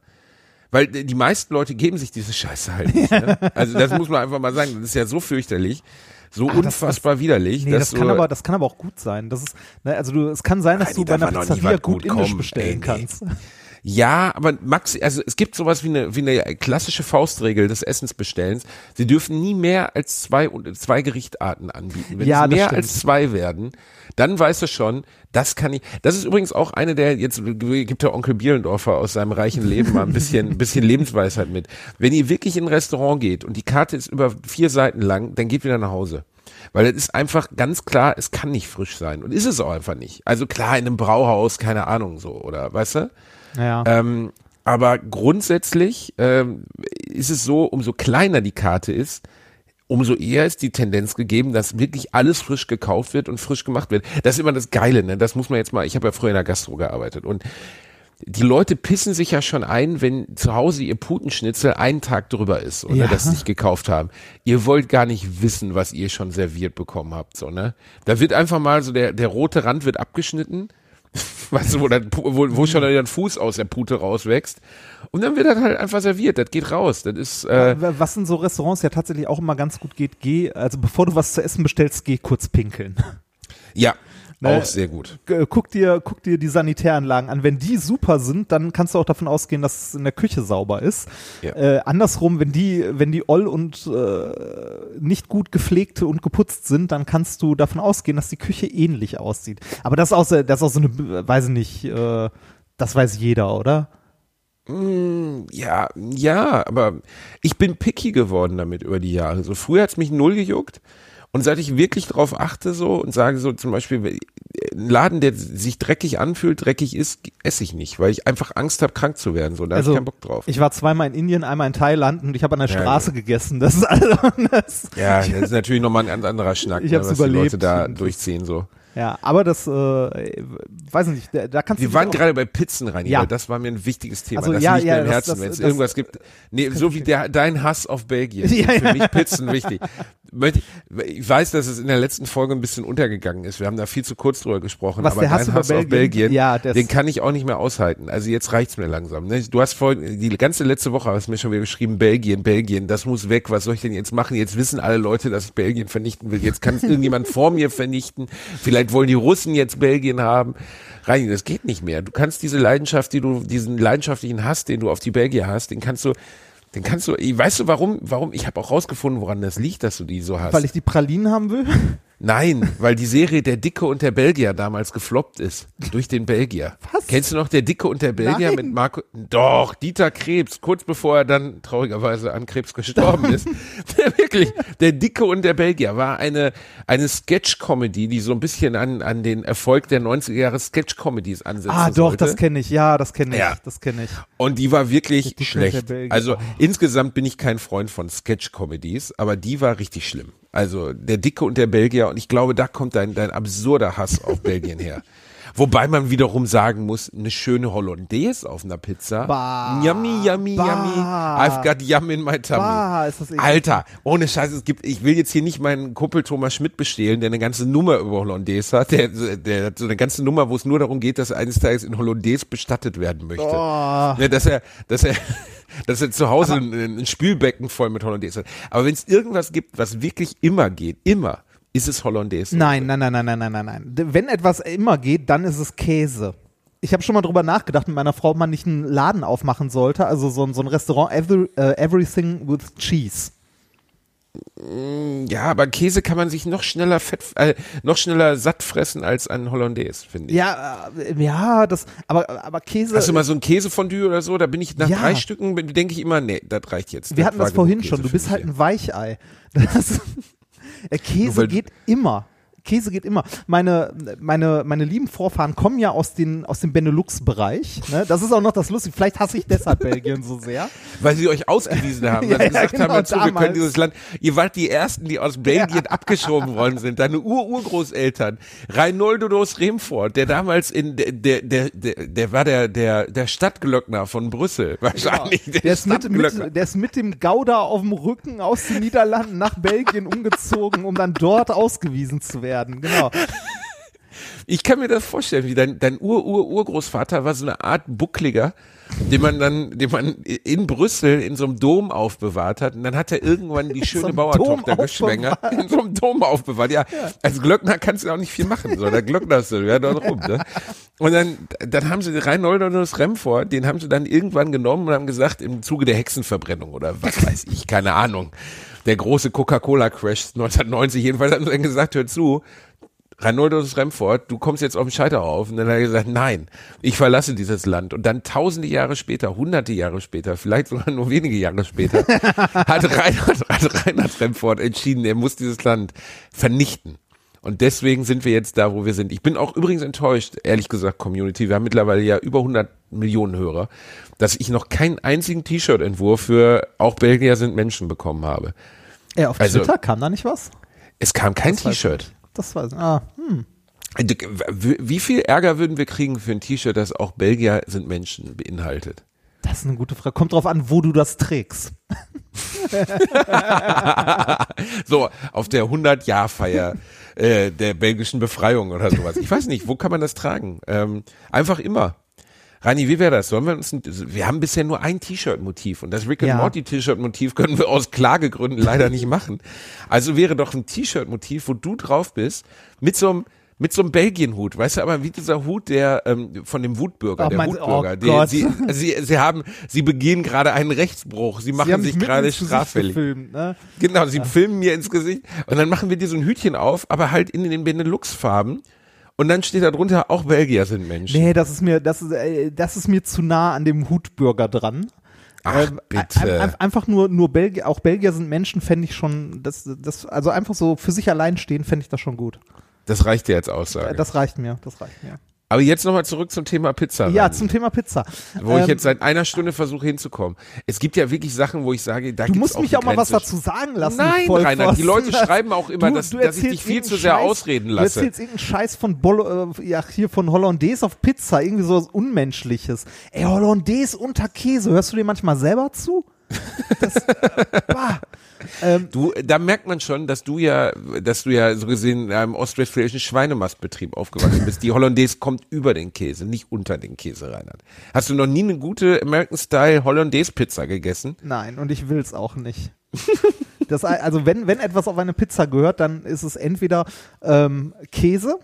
Speaker 5: Weil äh, die meisten Leute geben sich diese Scheiße halt nicht. Ne? Also das muss man einfach mal sagen. Das ist ja so fürchterlich, so
Speaker 4: Ah, das-
Speaker 5: unfassbar widerlich.
Speaker 4: Nee, das kann aber, das kann aber auch gut sein. Das ist, ne, also du, es kann sein, dass
Speaker 5: Nein,
Speaker 4: du bei einer Pizzeria gut
Speaker 5: gut
Speaker 4: indisch
Speaker 5: kommen.
Speaker 4: bestellen
Speaker 5: Ey, nee.
Speaker 4: kannst.
Speaker 5: Ja, aber Max, also es gibt sowas wie eine, wie eine klassische Faustregel des Essensbestellens. Sie dürfen nie mehr als zwei, zwei Gerichtarten anbieten. Wenn
Speaker 4: Ja,
Speaker 5: es mehr
Speaker 4: stimmt.
Speaker 5: als zwei werden, dann weißt du schon, das kann ich. Das ist übrigens auch eine der, jetzt gibt der Onkel Bielendorfer aus seinem reichen Leben mal ein bisschen, ein bisschen Lebensweisheit mit. Wenn ihr wirklich in ein Restaurant geht und die Karte ist über vier Seiten lang, dann geht wieder nach Hause. Weil es ist einfach ganz klar, es kann nicht frisch sein. Und ist es auch einfach nicht. Also klar, in einem Brauhaus, keine Ahnung so, oder weißt du?
Speaker 4: Ja.
Speaker 5: Ähm, aber grundsätzlich ähm, ist es so, umso kleiner die Karte ist, umso eher ist die Tendenz gegeben, dass wirklich alles frisch gekauft wird und frisch gemacht wird. Das ist immer das Geile, ne? Das muss man jetzt mal, ich habe ja früher in der Gastro gearbeitet und die Leute pissen sich ja schon ein, wenn zu Hause ihr Putenschnitzel einen Tag drüber ist oder
Speaker 4: Ja.
Speaker 5: das sie nicht gekauft haben. Ihr wollt gar nicht wissen, was ihr schon serviert bekommen habt, so, ne? Da wird einfach mal so der, der rote Rand wird abgeschnitten. Weißt du, wo, dann, wo, wo schon wieder ein Fuß aus der Pute rauswächst. Und dann wird das halt einfach serviert. Das geht raus. Das ist, äh,
Speaker 4: Was in so Restaurants ja tatsächlich auch immer ganz gut geht, geh, also bevor du was zu essen bestellst, geh kurz pinkeln.
Speaker 5: ja,
Speaker 4: Ne?
Speaker 5: auch sehr gut.
Speaker 4: G- Guck dir, guck dir die Sanitäranlagen an. Wenn die super sind, dann kannst du auch davon ausgehen, dass es in der Küche sauber ist.
Speaker 5: Ja.
Speaker 4: Äh, andersrum, wenn die, wenn die oll und äh, nicht gut gepflegt und geputzt sind, dann kannst du davon ausgehen, dass die Küche ähnlich aussieht. Aber das ist auch so, das ist auch so eine, weiß ich nicht, äh, das weiß jeder, oder?
Speaker 5: Ja, ja, aber ich bin picky geworden damit über die Jahre. So früher hat's mich null gejuckt. Und seit ich wirklich drauf achte so und sage so zum Beispiel, ein Laden, der sich dreckig anfühlt, dreckig ist, esse ich nicht, weil ich einfach Angst habe, krank zu werden. So, da hab ich keinen Bock drauf.
Speaker 4: Also, Ich war zweimal in Indien, einmal in Thailand und ich habe an der Straße
Speaker 5: ja.
Speaker 4: gegessen. Das ist also, das,
Speaker 5: ja, das ist natürlich nochmal ein ganz anderer Schnack,
Speaker 4: Ich
Speaker 5: ne, was die Leute
Speaker 4: überlebt.
Speaker 5: da durchziehen so.
Speaker 4: ja, aber das, äh, weiß nicht, da, da kannst
Speaker 5: Wir
Speaker 4: du
Speaker 5: waren
Speaker 4: dich auch-
Speaker 5: gerade bei Pizzen rein,
Speaker 4: Ja.
Speaker 5: das war mir ein wichtiges Thema.
Speaker 4: Also,
Speaker 5: das
Speaker 4: ja,
Speaker 5: liegt
Speaker 4: ja,
Speaker 5: mir im
Speaker 4: das-
Speaker 5: Herzen, wenn es irgendwas gibt. Nee, so wie der, dein Hass auf Belgien.
Speaker 4: Ja,
Speaker 5: Für mich Pizzen wichtig. Ich- weiß, dass es in der letzten Folge ein bisschen untergegangen ist. Wir haben da viel zu kurz drüber gesprochen.
Speaker 4: Was,
Speaker 5: aber
Speaker 4: der Hass
Speaker 5: Hass auf
Speaker 4: Belgien?
Speaker 5: Belgien,
Speaker 4: Ja,
Speaker 5: den kann ich auch nicht mehr aushalten. Also jetzt reicht's mir langsam. Ne? Du hast vorhin, die ganze letzte Woche hast du mir schon wieder geschrieben, Belgien, Belgien, das muss weg. Was soll ich denn jetzt machen? Jetzt wissen alle Leute, dass ich Belgien vernichten will. Jetzt kann es irgendjemand vor mir vernichten. Vielleicht wollen die Russen jetzt Belgien haben. Reini, das geht nicht mehr. Du kannst diese Leidenschaft, die du, diesen leidenschaftlichen Hass, den du auf die Belgier hast, den kannst du, den kannst du, weißt du warum, warum, ich habe auch rausgefunden, woran das liegt, dass du die so hast.
Speaker 4: weil ich die Pralinen haben will.
Speaker 5: Nein, weil die Serie Der Dicke und der Belgier damals gefloppt ist. Durch den Belgier.
Speaker 4: Was?
Speaker 5: Kennst du noch Der Dicke und der Belgier
Speaker 4: Nein.
Speaker 5: mit Marco? Doch, Dieter Krebs, kurz bevor er dann traurigerweise an Krebs gestorben ist. Wirklich. Der Dicke und der Belgier war eine, eine Sketch-Comedy, die so ein bisschen an, an den Erfolg der 90er Jahre Sketch-Comedies ansetzen
Speaker 4: Ah, doch,
Speaker 5: sollte.
Speaker 4: das kenne ich. Ja, das kenne ich.
Speaker 5: Ja.
Speaker 4: Das kenne ich.
Speaker 5: Und die war wirklich schlecht. Also
Speaker 4: Oh.
Speaker 5: insgesamt bin ich kein Freund von Sketch-Comedies, aber die war richtig schlimm. Also der Dicke und der Belgier und ich glaube, da kommt dein, dein absurder Hass auf Belgien her. Wobei man wiederum sagen muss, eine schöne Hollandaise auf einer Pizza.
Speaker 4: Bah.
Speaker 5: yummy, yummy,
Speaker 4: Bah.
Speaker 5: yummy. I've got yum in my tummy.
Speaker 4: Bah, ist das eklig.
Speaker 5: Alter, ohne Scheiß, es gibt, ich will jetzt hier nicht meinen Kumpel Thomas Schmidt bestehlen, der eine ganze Nummer über Hollandaise hat, der, der hat so eine ganze Nummer, wo es nur darum geht, dass er eines Tages in Hollandaise bestattet werden möchte.
Speaker 4: Oh.
Speaker 5: Ja, dass er, dass er, dass er zu Hause ein, ein Spülbecken voll mit Hollandaise hat. Aber wenn es irgendwas gibt, was wirklich immer geht, immer, ist es Hollandaise.
Speaker 4: Nein, nein, nein, nein, nein, nein, nein, nein. Wenn etwas immer geht, dann ist es Käse. Ich habe schon mal drüber nachgedacht mit meiner Frau, ob man nicht einen Laden aufmachen sollte, also so, ein- so ein Restaurant, every, äh, Everything with Cheese.
Speaker 5: Ja, aber Käse kann man sich noch schneller fett, äh, noch schneller satt fressen als ein Hollandaise, finde ich.
Speaker 4: Ja, äh, ja, das, aber, aber Käse.
Speaker 5: Hast du mal so ein Käsefondue oder so? Da bin ich nach
Speaker 4: Ja.
Speaker 5: drei Stücken, denke ich immer, nee, das reicht jetzt.
Speaker 4: wir hatten das vorhin schon, du bist halt ein Weichei. Das, Käse
Speaker 5: weil-
Speaker 4: geht immer. Käse geht immer. Meine, meine, meine lieben Vorfahren kommen ja aus, den, aus dem Benelux-Bereich. Ne? Das ist auch noch das Lustige. Vielleicht hasse ich deshalb Belgien so sehr.
Speaker 5: Weil sie euch ausgewiesen haben,
Speaker 4: Ja,
Speaker 5: weil sie
Speaker 4: ja,
Speaker 5: gesagt
Speaker 4: genau,
Speaker 5: haben, dazu, wir können dieses Land, ihr wart die Ersten, die aus Belgien abgeschoben worden sind, deine Ur-Urgroßeltern, Reinoldo dos Remfort, der damals in, der, der, der, der, der war der, der, der Stadtglöckner von Brüssel, wahrscheinlich,
Speaker 4: Der ist, mit, mit, der ist mit dem Gouda auf dem Rücken aus den Niederlanden nach Belgien umgezogen, um dann dort ausgewiesen zu werden. Genau.
Speaker 5: Ich kann mir das vorstellen, wie dein, dein Ur-Ur-Urgroßvater war so eine Art Buckliger, den man dann, den man in Brüssel in so einem Dom aufbewahrt hat. Und dann hat er irgendwann die schöne
Speaker 4: einem
Speaker 5: Bauertochter geschwängert. In so einem Dom aufbewahrt. Ja, als Glöckner kannst du auch nicht viel machen. So, der Glöckner ist so, ja, dort rum, ne? Und dann, dann haben sie Reinhold und das Remford, den haben sie dann irgendwann genommen und haben gesagt, im Zuge der Hexenverbrennung oder was weiß ich, keine Ahnung. Der große Coca-Cola-Crash 1990, jedenfalls haben sie dann gesagt, hör zu, Reinholdus Remford, du kommst jetzt auf den Scheiterhaufen. Und dann hat er gesagt, nein, ich verlasse dieses Land. Und dann tausende Jahre später, hunderte Jahre später, vielleicht sogar nur wenige Jahre später, hat Reinhard, hat Reinhard Remford entschieden, er muss dieses Land vernichten. Und deswegen sind wir jetzt da, wo wir sind. Ich bin auch übrigens enttäuscht, ehrlich gesagt, Community. Wir haben mittlerweile ja über 100 Millionen Hörer, dass ich noch keinen einzigen T-Shirt-Entwurf für auch Belgier sind Menschen bekommen habe.
Speaker 4: Ja, auf
Speaker 5: Also-
Speaker 4: Twitter kam da nicht was?
Speaker 5: Es kam kein T-Shirt.
Speaker 4: Das ich. Ah, hm.
Speaker 5: Wie viel Ärger würden wir kriegen für ein T-Shirt, das auch Belgier sind Menschen beinhaltet?
Speaker 4: Das ist eine gute Frage. Kommt drauf an, wo du das trägst.
Speaker 5: So, auf der 100-Jahr-Feier äh, der belgischen Befreiung oder sowas. Ich weiß nicht, wo kann man das tragen? Ähm, einfach immer. Rani, wie wäre das? Sollen wir uns ein, wir haben bisher nur ein T-Shirt-Motiv und das Rick and
Speaker 4: Ja.
Speaker 5: Morty T-Shirt-Motiv können wir aus Klagegründen leider nicht machen. Also wäre doch ein T-Shirt-Motiv, wo du drauf bist, mit so einem mit so einem Belgien-Hut, weißt du, aber wie dieser Hut, der ähm, von dem Wutbürger,
Speaker 4: Oh,
Speaker 5: der Wutbürger,
Speaker 4: oh
Speaker 5: die, sie, sie, sie haben, sie begehen gerade einen Rechtsbruch, sie machen sich
Speaker 4: mitten
Speaker 5: gerade straffällig.
Speaker 4: gefilmt, ne?
Speaker 5: Genau, sie filmen mir ins Gesicht und dann machen wir dir so ein Hütchen auf, aber halt in den Benelux-Farben. Und dann steht da drunter, auch Belgier sind Menschen.
Speaker 4: Nee, das ist mir, das ist, äh, das ist mir zu nah an dem Hutbürger dran.
Speaker 5: Ach,
Speaker 4: Ähm,
Speaker 5: bitte.
Speaker 4: ein- ein- einfach nur, nur Belgier, auch Belgier sind Menschen, fände ich schon, das, das, also einfach so für sich allein stehen, fände ich das schon gut.
Speaker 5: Das reicht dir als Aussage.
Speaker 4: Das reicht mir, das reicht mir.
Speaker 5: aber jetzt nochmal zurück zum Thema Pizza.
Speaker 4: Ja, zum Thema Pizza.
Speaker 5: wo ich
Speaker 4: Ähm,
Speaker 5: jetzt seit einer Stunde versuche hinzukommen. Es gibt ja wirklich Sachen, wo ich sage, da
Speaker 4: Du musst
Speaker 5: auch
Speaker 4: mich auch mal was dazu sagen lassen.
Speaker 5: Nein,
Speaker 4: du
Speaker 5: Reinhard, die. Leute schreiben auch immer, dass- dass ich dich viel zu sehr ausreden lasse.
Speaker 4: Du erzählst irgendeinen Scheiß von Bolo, äh, ja, hier von Hollandaise auf Pizza, irgendwie so was Unmenschliches. Ey, Hollandaise unter Käse, hörst du dir manchmal selber zu? Das, bah. ähm,
Speaker 5: Du, da merkt man schon, dass du ja, dass du ja so gesehen in einem ostwestfälischen Schweinemastbetrieb aufgewachsen bist. Die Hollandaise kommt über den Käse, nicht unter den Käse, Reinhard. Hast du noch nie eine gute American Style Hollandaise Pizza gegessen?
Speaker 4: Nein, und ich will's auch nicht. Das, also wenn, wenn etwas auf eine Pizza gehört, dann ist es entweder ähm, Käse,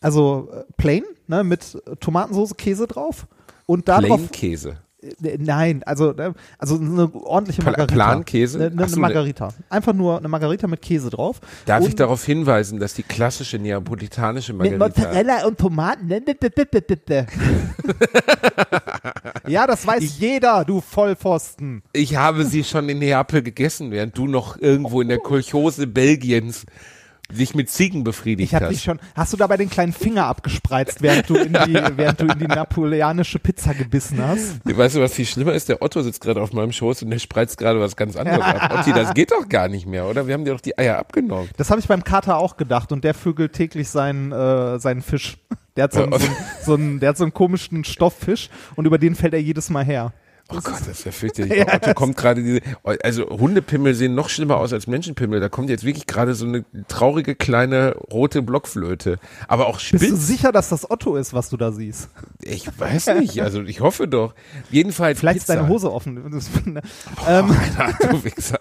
Speaker 4: also äh, plain, ne, mit Tomatensauce, Käse drauf und darauf
Speaker 5: Plain Käse.
Speaker 4: Äh, Nein, also, äh, also eine ordentliche Margarita.
Speaker 5: Plankäse?
Speaker 4: Eine, eine,
Speaker 5: Ach so,
Speaker 4: eine Margarita. Einfach nur eine Margarita mit Käse drauf.
Speaker 5: Darf
Speaker 4: und
Speaker 5: ich darauf hinweisen, dass die klassische neapolitanische
Speaker 4: mit
Speaker 5: Margarita
Speaker 4: Mozzarella und Tomaten. ja, das weiß jeder, du Vollpfosten.
Speaker 5: Ich habe sie schon in Neapel gegessen, während du noch irgendwo in der Kolchose Belgiens dich mit Ziegen befriedigt
Speaker 4: Ich hab
Speaker 5: hast.
Speaker 4: dich schon. Hast du dabei den kleinen Finger abgespreizt, während du in die, während du in die napoleonische Pizza gebissen hast?
Speaker 5: Weißt du, was viel schlimmer ist? Der Otto sitzt gerade auf meinem Schoß und der spreizt gerade was ganz anderes ab. Otti, das geht doch gar nicht mehr, oder? Wir haben dir doch die Eier abgenommen.
Speaker 4: Das habe ich beim Kater auch gedacht und der vögelt täglich seinen, äh, seinen Fisch. Der hat so einen, so, einen, so, einen, der hat so einen komischen Stofffisch und über den fällt er jedes Mal her.
Speaker 5: Oh Gott, das ist ja fürchterlich. Bei Otto kommt gerade diese, also Hundepimmel sehen noch schlimmer aus als Menschenpimmel. Da kommt jetzt wirklich gerade so eine traurige kleine rote Blockflöte. Aber auch
Speaker 4: Bist du
Speaker 5: spitz.
Speaker 4: sicher, dass das Otto ist, was du da siehst?
Speaker 5: Ich weiß nicht, also ich hoffe doch. Jedenfalls
Speaker 4: Vielleicht
Speaker 5: Pizza.
Speaker 4: ist deine Hose offen. Das- ähm,
Speaker 5: Alter, du Wichser.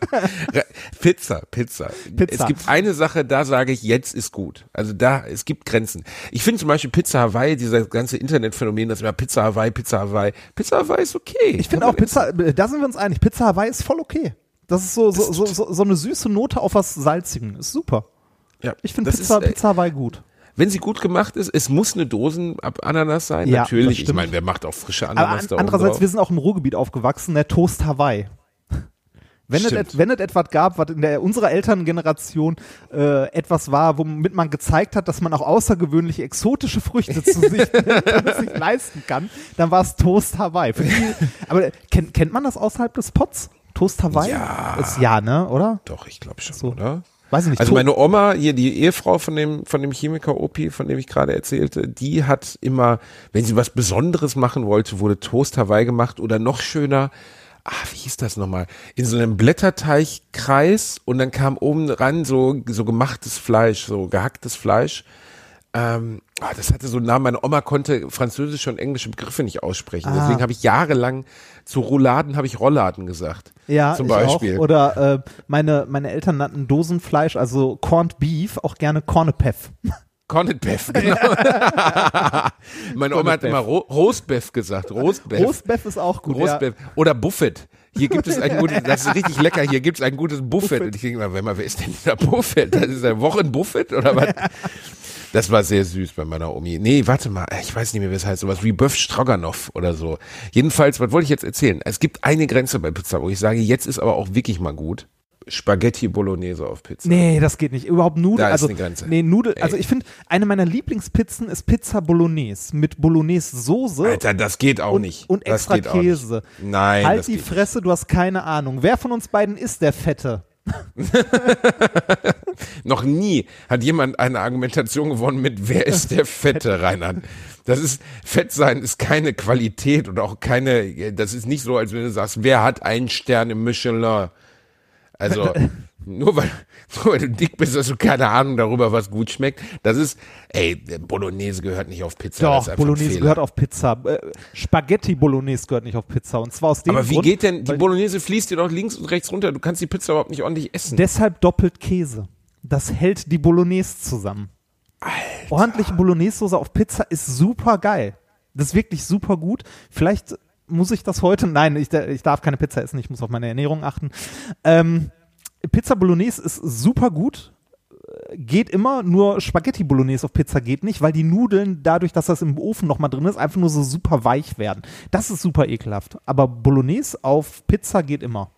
Speaker 5: Pizza, Pizza,
Speaker 4: Pizza.
Speaker 5: Es gibt eine Sache, da sage ich, jetzt ist gut. Also da, es gibt Grenzen. Ich finde zum Beispiel Pizza Hawaii, dieser ganze Internetphänomen, das immer Pizza Hawaii, Pizza Hawaii. Pizza Hawaii ist okay.
Speaker 4: ich finde auch Pizza, äh, da sind wir uns einig. Pizza Hawaii ist voll okay. Das ist so, so, so, so, so eine süße Note auf was Salzigen. Ist super.
Speaker 5: Ja,
Speaker 4: Ich finde Pizza,
Speaker 5: ist, äh,
Speaker 4: Pizza Hawaii gut.
Speaker 5: Wenn sie gut gemacht ist, es muss eine Dosen-Ananas sein,
Speaker 4: Ja,
Speaker 5: natürlich. Ich meine, wer macht auch frische Ananas
Speaker 4: an,
Speaker 5: da
Speaker 4: andererseits,
Speaker 5: drauf?
Speaker 4: wir sind auch im Ruhrgebiet aufgewachsen, der Toast Hawaii. Wenn es,
Speaker 5: Stimmt.
Speaker 4: wenn es etwas gab, was in der unserer Elterngeneration äh, etwas war, womit man gezeigt hat, dass man auch außergewöhnliche exotische Früchte zu sich sich leisten kann, dann war es Toast Hawaii. Die, aber kennt, kennt man das außerhalb des Pots? Toast Hawaii?
Speaker 5: Ja.
Speaker 4: Ist ja, ne, oder?
Speaker 5: Doch, ich glaube schon,
Speaker 4: So.
Speaker 5: oder?
Speaker 4: Weiß ich nicht.
Speaker 5: Also meine Oma, hier die Ehefrau von dem, von dem Chemiker Opi, von dem ich gerade erzählte, die hat immer, wenn sie was Besonderes machen wollte, wurde Toast Hawaii gemacht oder noch schöner, ah, wie hieß das nochmal? In so einem Blätterteigkreis und dann kam oben ran so, so gemachtes Fleisch, so gehacktes Fleisch. Ähm, ah, das hatte so einen Namen. Meine Oma konnte französische und englische Begriffe nicht aussprechen.
Speaker 4: Ah.
Speaker 5: Deswegen habe ich jahrelang zu Rouladen habe ich Rolladen gesagt.
Speaker 4: Ja,
Speaker 5: zum
Speaker 4: ich
Speaker 5: Beispiel.
Speaker 4: Auch. Oder äh, meine, meine Eltern nannten Dosenfleisch, also Corned Beef, auch gerne Cornepef.
Speaker 5: Corned Beef, genau. Meine Oma hat immer Ro Roastbeef gesagt. Roastbeef.
Speaker 4: Roastbeef ist auch gut. Ja.
Speaker 5: Roastbeef. Oder Buffet. Hier gibt es ein gutes, das ist richtig lecker, hier gibt es ein gutes Buffet. Und ich denke mal, wer mal, wer ist denn dieser Buffet? Das ist ein Wochenbuffet oder was? Das war sehr süß bei meiner Omi. Nee, warte mal, ich weiß nicht mehr, wie es heißt, sowas wie Böff Stroganoff oder so. Jedenfalls, was wollte ich jetzt erzählen? Es gibt eine Grenze bei Pizza, wo ich sage, jetzt ist aber auch wirklich mal gut. Spaghetti Bolognese auf Pizza.
Speaker 4: Nee, das geht nicht. Überhaupt Nudeln.
Speaker 5: Da ist
Speaker 4: also,
Speaker 5: eine Grenze.
Speaker 4: Nee, Nudel.
Speaker 5: Ey.
Speaker 4: Also ich finde, eine meiner Lieblingspizzen ist Pizza Bolognese mit Bolognese Soße.
Speaker 5: Alter, das geht auch
Speaker 4: und,
Speaker 5: nicht.
Speaker 4: Und extra
Speaker 5: nicht.
Speaker 4: Käse.
Speaker 5: Nein,
Speaker 4: Halt die Fresse, du hast keine Ahnung. Wer von uns beiden ist der Fette?
Speaker 5: Noch nie hat jemand eine Argumentation gewonnen mit Wer ist der Fette, Reinhard? Das ist, Fett sein ist keine Qualität und auch keine, das ist nicht so, als wenn du sagst, wer hat einen Stern im Michelin? Also, nur weil, nur weil du dick bist, hast du keine Ahnung darüber, was gut schmeckt. Das ist, ey, Bolognese gehört nicht auf Pizza.
Speaker 4: Doch, Bolognese gehört auf Pizza. Äh, Spaghetti Bolognese gehört nicht auf Pizza. Und zwar aus dem
Speaker 5: Aber wie
Speaker 4: Grund,
Speaker 5: geht denn, die Bolognese fließt dir doch links und rechts runter. Du kannst die Pizza überhaupt nicht ordentlich essen.
Speaker 4: Deshalb doppelt Käse. Das hält die Bolognese zusammen. Ordentliche Bolognese-Soße auf Pizza ist super geil. Das ist wirklich super gut. Vielleicht muss ich das heute. Nein, ich, ich darf keine Pizza essen, ich muss auf meine Ernährung achten. Ähm, Pizza Bolognese ist super gut. Geht immer, nur Spaghetti Bolognese auf Pizza geht nicht, weil die Nudeln, dadurch, dass das im Ofen nochmal drin ist, einfach nur so super weich werden. Das ist super ekelhaft. Aber Bolognese auf Pizza geht immer.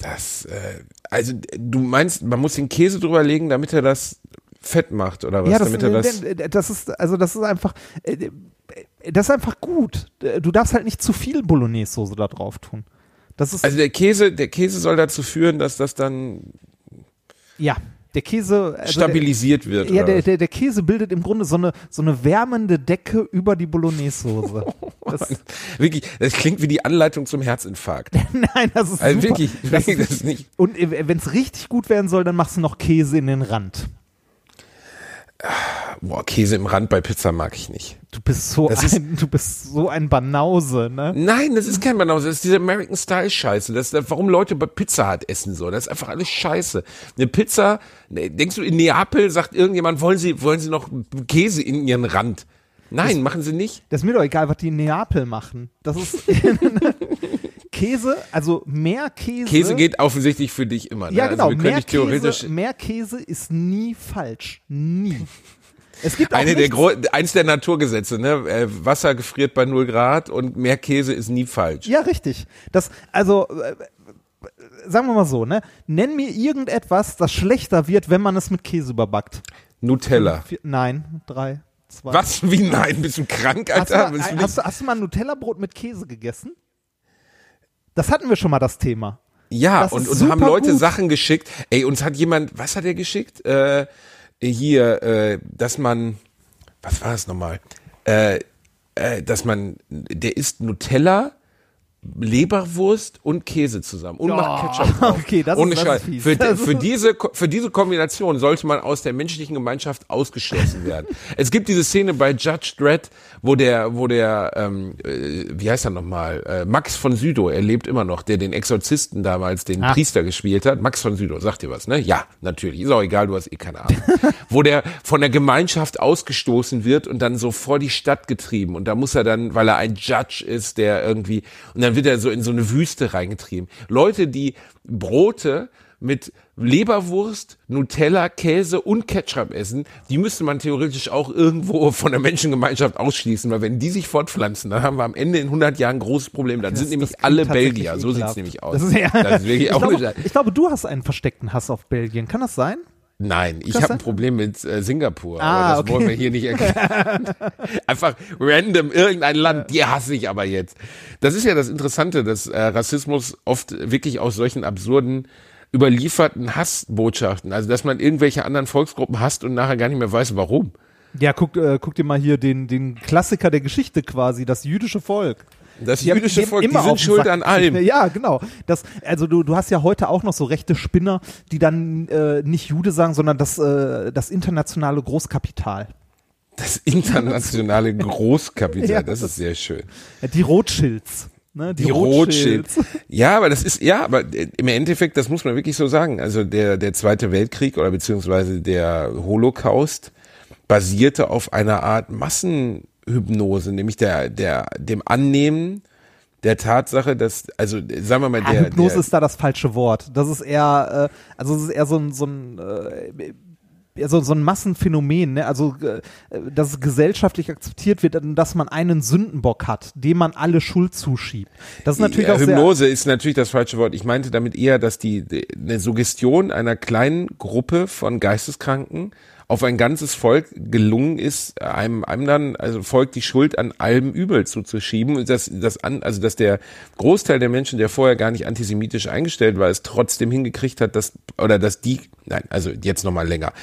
Speaker 5: Das, äh, also du meinst, man muss den Käse drüber legen, damit er das fett macht oder was?
Speaker 4: Ja, das,
Speaker 5: damit er das,
Speaker 4: das ist, also das ist einfach, äh, das ist einfach gut. Du darfst halt nicht zu viel Bolognese-Soße da drauf tun. Das ist,
Speaker 5: also der Käse, der Käse soll dazu führen, dass das dann
Speaker 4: ja, der Käse. Also
Speaker 5: stabilisiert wird.
Speaker 4: Der, ja,
Speaker 5: oder
Speaker 4: der, der, der Käse bildet im Grunde so eine, so eine wärmende Decke über die Bolognese-Soße. Das,
Speaker 5: wirklich, das klingt wie die Anleitung zum Herzinfarkt.
Speaker 4: nein, das ist
Speaker 5: Also
Speaker 4: super.
Speaker 5: wirklich, wirklich, das ist nicht.
Speaker 4: und wenn es richtig gut werden soll, dann machst du noch Käse in den Rand.
Speaker 5: Boah, Käse im Rand bei Pizza mag ich nicht.
Speaker 4: Du bist so
Speaker 5: Das ist-
Speaker 4: ein, du bist so ein Banause, ne?
Speaker 5: Nein, das ist kein Banause, das ist diese American Style Scheiße. Das ist, warum Leute bei Pizza Hut essen so. Das ist einfach alles Scheiße. Eine Pizza, ne, denkst du, in Neapel sagt irgendjemand, wollen Sie, wollen Sie noch Käse in Ihren Rand? Nein, machen Sie nicht.
Speaker 4: Das ist mir doch egal, was die in Neapel machen. Das ist Käse, also mehr Käse.
Speaker 5: Käse geht offensichtlich für dich immer. Ne?
Speaker 4: Ja, genau.
Speaker 5: Also wir können
Speaker 4: mehr. Käse, mehr Käse ist nie falsch. Nie. Es gibt
Speaker 5: Eine der Gro eins der Naturgesetze, ne? Äh, Wasser gefriert bei 0 Grad und mehr Käse ist nie falsch.
Speaker 4: Ja, richtig. Das, also, äh, sagen wir mal so, ne? Nenn mir irgendetwas, das schlechter wird, wenn man es mit Käse überbackt.
Speaker 5: Nutella.
Speaker 4: Vier, nein, drei, zwei.
Speaker 5: Was? Wie nein? Bist du krank,
Speaker 4: Hast
Speaker 5: Alter?
Speaker 4: du,
Speaker 5: Bist
Speaker 4: mal,
Speaker 5: du
Speaker 4: hast, du, hast du mal ein Nutella-Brot mit Käse gegessen? Das hatten wir schon mal, das Thema.
Speaker 5: Ja,
Speaker 4: Das
Speaker 5: und uns haben Leute
Speaker 4: gut.
Speaker 5: Sachen geschickt. Ey, uns hat jemand, was hat er geschickt? Äh, hier, äh, dass man, was war das nochmal? Äh, äh, dass man, der isst Nutella, Leberwurst und Käse zusammen und macht Ketchup drauf.
Speaker 4: okay, das ist-
Speaker 5: Ohne
Speaker 4: das ist
Speaker 5: Scheiß. Für,
Speaker 4: Das
Speaker 5: für,
Speaker 4: ist-
Speaker 5: diese, für diese Kombination sollte man aus der menschlichen Gemeinschaft ausgeschlossen werden. es gibt diese Szene bei Judge Dredd, wo der, wo der, ähm, äh, wie heißt er nochmal, äh, Max von Südow, er lebt immer noch, der den Exorzisten damals, den
Speaker 4: Ah.
Speaker 5: Priester gespielt hat. Max von Südow, sagt dir was, ne? Ja, natürlich. Ist auch egal, du hast eh keine Ahnung. wo der von der Gemeinschaft ausgestoßen wird und dann so vor die Stadt getrieben. Und da muss er dann, weil er ein Judge ist, der irgendwie, und dann wird er so in so eine Wüste reingetrieben. Leute, die Brote mit Leberwurst, Nutella, Käse und Ketchup essen, die müsste man theoretisch auch irgendwo von der Menschengemeinschaft ausschließen, weil wenn die sich fortpflanzen, dann haben wir am Ende in 100 Jahren ein großes Problem. Dann sind nämlich alle Belgier. So sieht's nämlich aus.
Speaker 4: Das ist, ja,
Speaker 5: Das ist wirklich
Speaker 4: ich,
Speaker 5: auch
Speaker 4: glaube, ich glaube, du hast einen versteckten Hass auf Belgien. Kann das sein?
Speaker 5: Nein, ich habe ein? Problem mit äh, Singapur,
Speaker 4: Ah,
Speaker 5: aber das
Speaker 4: okay.
Speaker 5: wollen wir hier nicht erklären. Einfach random irgendein Land, die hasse ich aber jetzt. Das ist ja das Interessante, dass äh, Rassismus oft wirklich aus solchen absurden überlieferten Hassbotschaften, also dass man irgendwelche anderen Volksgruppen hasst und nachher gar nicht mehr weiß, warum.
Speaker 4: Ja, guck, äh, guck dir mal hier den, den Klassiker der Geschichte quasi, das jüdische Volk.
Speaker 5: Das
Speaker 4: Die
Speaker 5: jüdische
Speaker 4: die
Speaker 5: Volk, die
Speaker 4: immer
Speaker 5: sind
Speaker 4: auf den
Speaker 5: schuld
Speaker 4: Sack
Speaker 5: an allem.
Speaker 4: Ja, genau. Das, also du, du hast ja heute auch noch so rechte Spinner, die dann äh, nicht Jude sagen, sondern das, äh, das internationale Großkapital.
Speaker 5: Das internationale Großkapital,
Speaker 4: Ja,
Speaker 5: das
Speaker 4: das-
Speaker 5: ist sehr schön.
Speaker 4: Die Rothschilds. Ne?
Speaker 5: Die Rothschild. Ja, aber das ist, ja, aber äh, im Endeffekt, das muss man wirklich so sagen. Also der, der Zweite Weltkrieg oder beziehungsweise der Holocaust basierte auf einer Art Massenhypnose, nämlich der, der, dem Annehmen der Tatsache, dass, also sagen wir mal,
Speaker 4: Ah,
Speaker 5: der,
Speaker 4: Hypnose
Speaker 5: der
Speaker 4: ist da das falsche Wort. Das ist eher, äh, also es ist eher so ein, so ein, äh, so, so ein Massenphänomen, ne? also äh, dass es gesellschaftlich akzeptiert wird, dass man einen Sündenbock hat, dem man alle Schuld zuschiebt. Das ist natürlich
Speaker 5: ja,
Speaker 4: auch sehr,
Speaker 5: Hypnose ist natürlich das falsche Wort. Ich meinte damit eher, dass die, die eine Suggestion einer kleinen Gruppe von Geisteskranken auf ein ganzes Volk gelungen ist, einem anderen, also Volk die Schuld an allem Übel zuzuschieben und dass das an, also dass der Großteil der Menschen, der vorher gar nicht antisemitisch eingestellt war, es trotzdem hingekriegt hat, dass oder dass die, nein, also jetzt noch mal länger,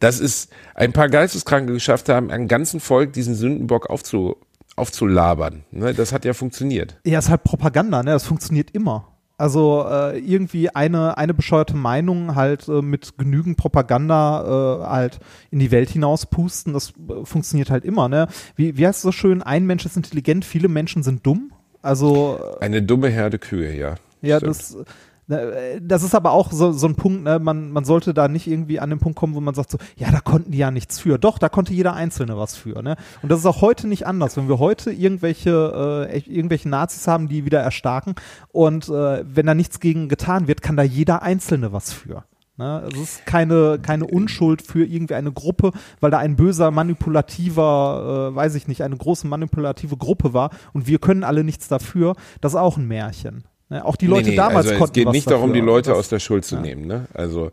Speaker 5: dass es ein paar Geisteskranke geschafft haben, einem ganzen Volk diesen Sündenbock aufzu aufzulabern. Ne, das hat ja funktioniert.
Speaker 4: ja, ist halt Propaganda, ne? Das funktioniert immer. Also äh, irgendwie eine, eine bescheuerte Meinung halt äh, mit genügend Propaganda äh, halt in die Welt hinaus pusten, das äh, funktioniert halt immer, ne? Wie, wie heißt es so schön, ein Mensch ist intelligent, viele Menschen sind dumm. Also
Speaker 5: Eine dumme Herde Kühe, ja.
Speaker 4: Ja,
Speaker 5: Stimmt.
Speaker 4: das, äh, das ist aber auch so, so ein Punkt, ne? man, man sollte da nicht irgendwie an den Punkt kommen, wo man sagt so, ja, da konnten die ja nichts für. Doch, da konnte jeder Einzelne was für. Ne? Und das ist auch heute nicht anders. Wenn wir heute irgendwelche, äh, irgendwelche Nazis haben, die wieder erstarken und äh, wenn da nichts gegen getan wird, kann da jeder Einzelne was für. Ne? Es ist keine, keine Unschuld für irgendwie eine Gruppe, weil da ein böser, manipulativer, äh, weiß ich nicht, eine große manipulative Gruppe war und wir können alle nichts dafür. Das ist auch ein Märchen. Ne? Auch die Leute
Speaker 5: Nee, nee,
Speaker 4: damals
Speaker 5: also
Speaker 4: konnten
Speaker 5: Es geht nicht darum,
Speaker 4: dafür.
Speaker 5: die Leute aus der Schuld zu nehmen. Ne? Also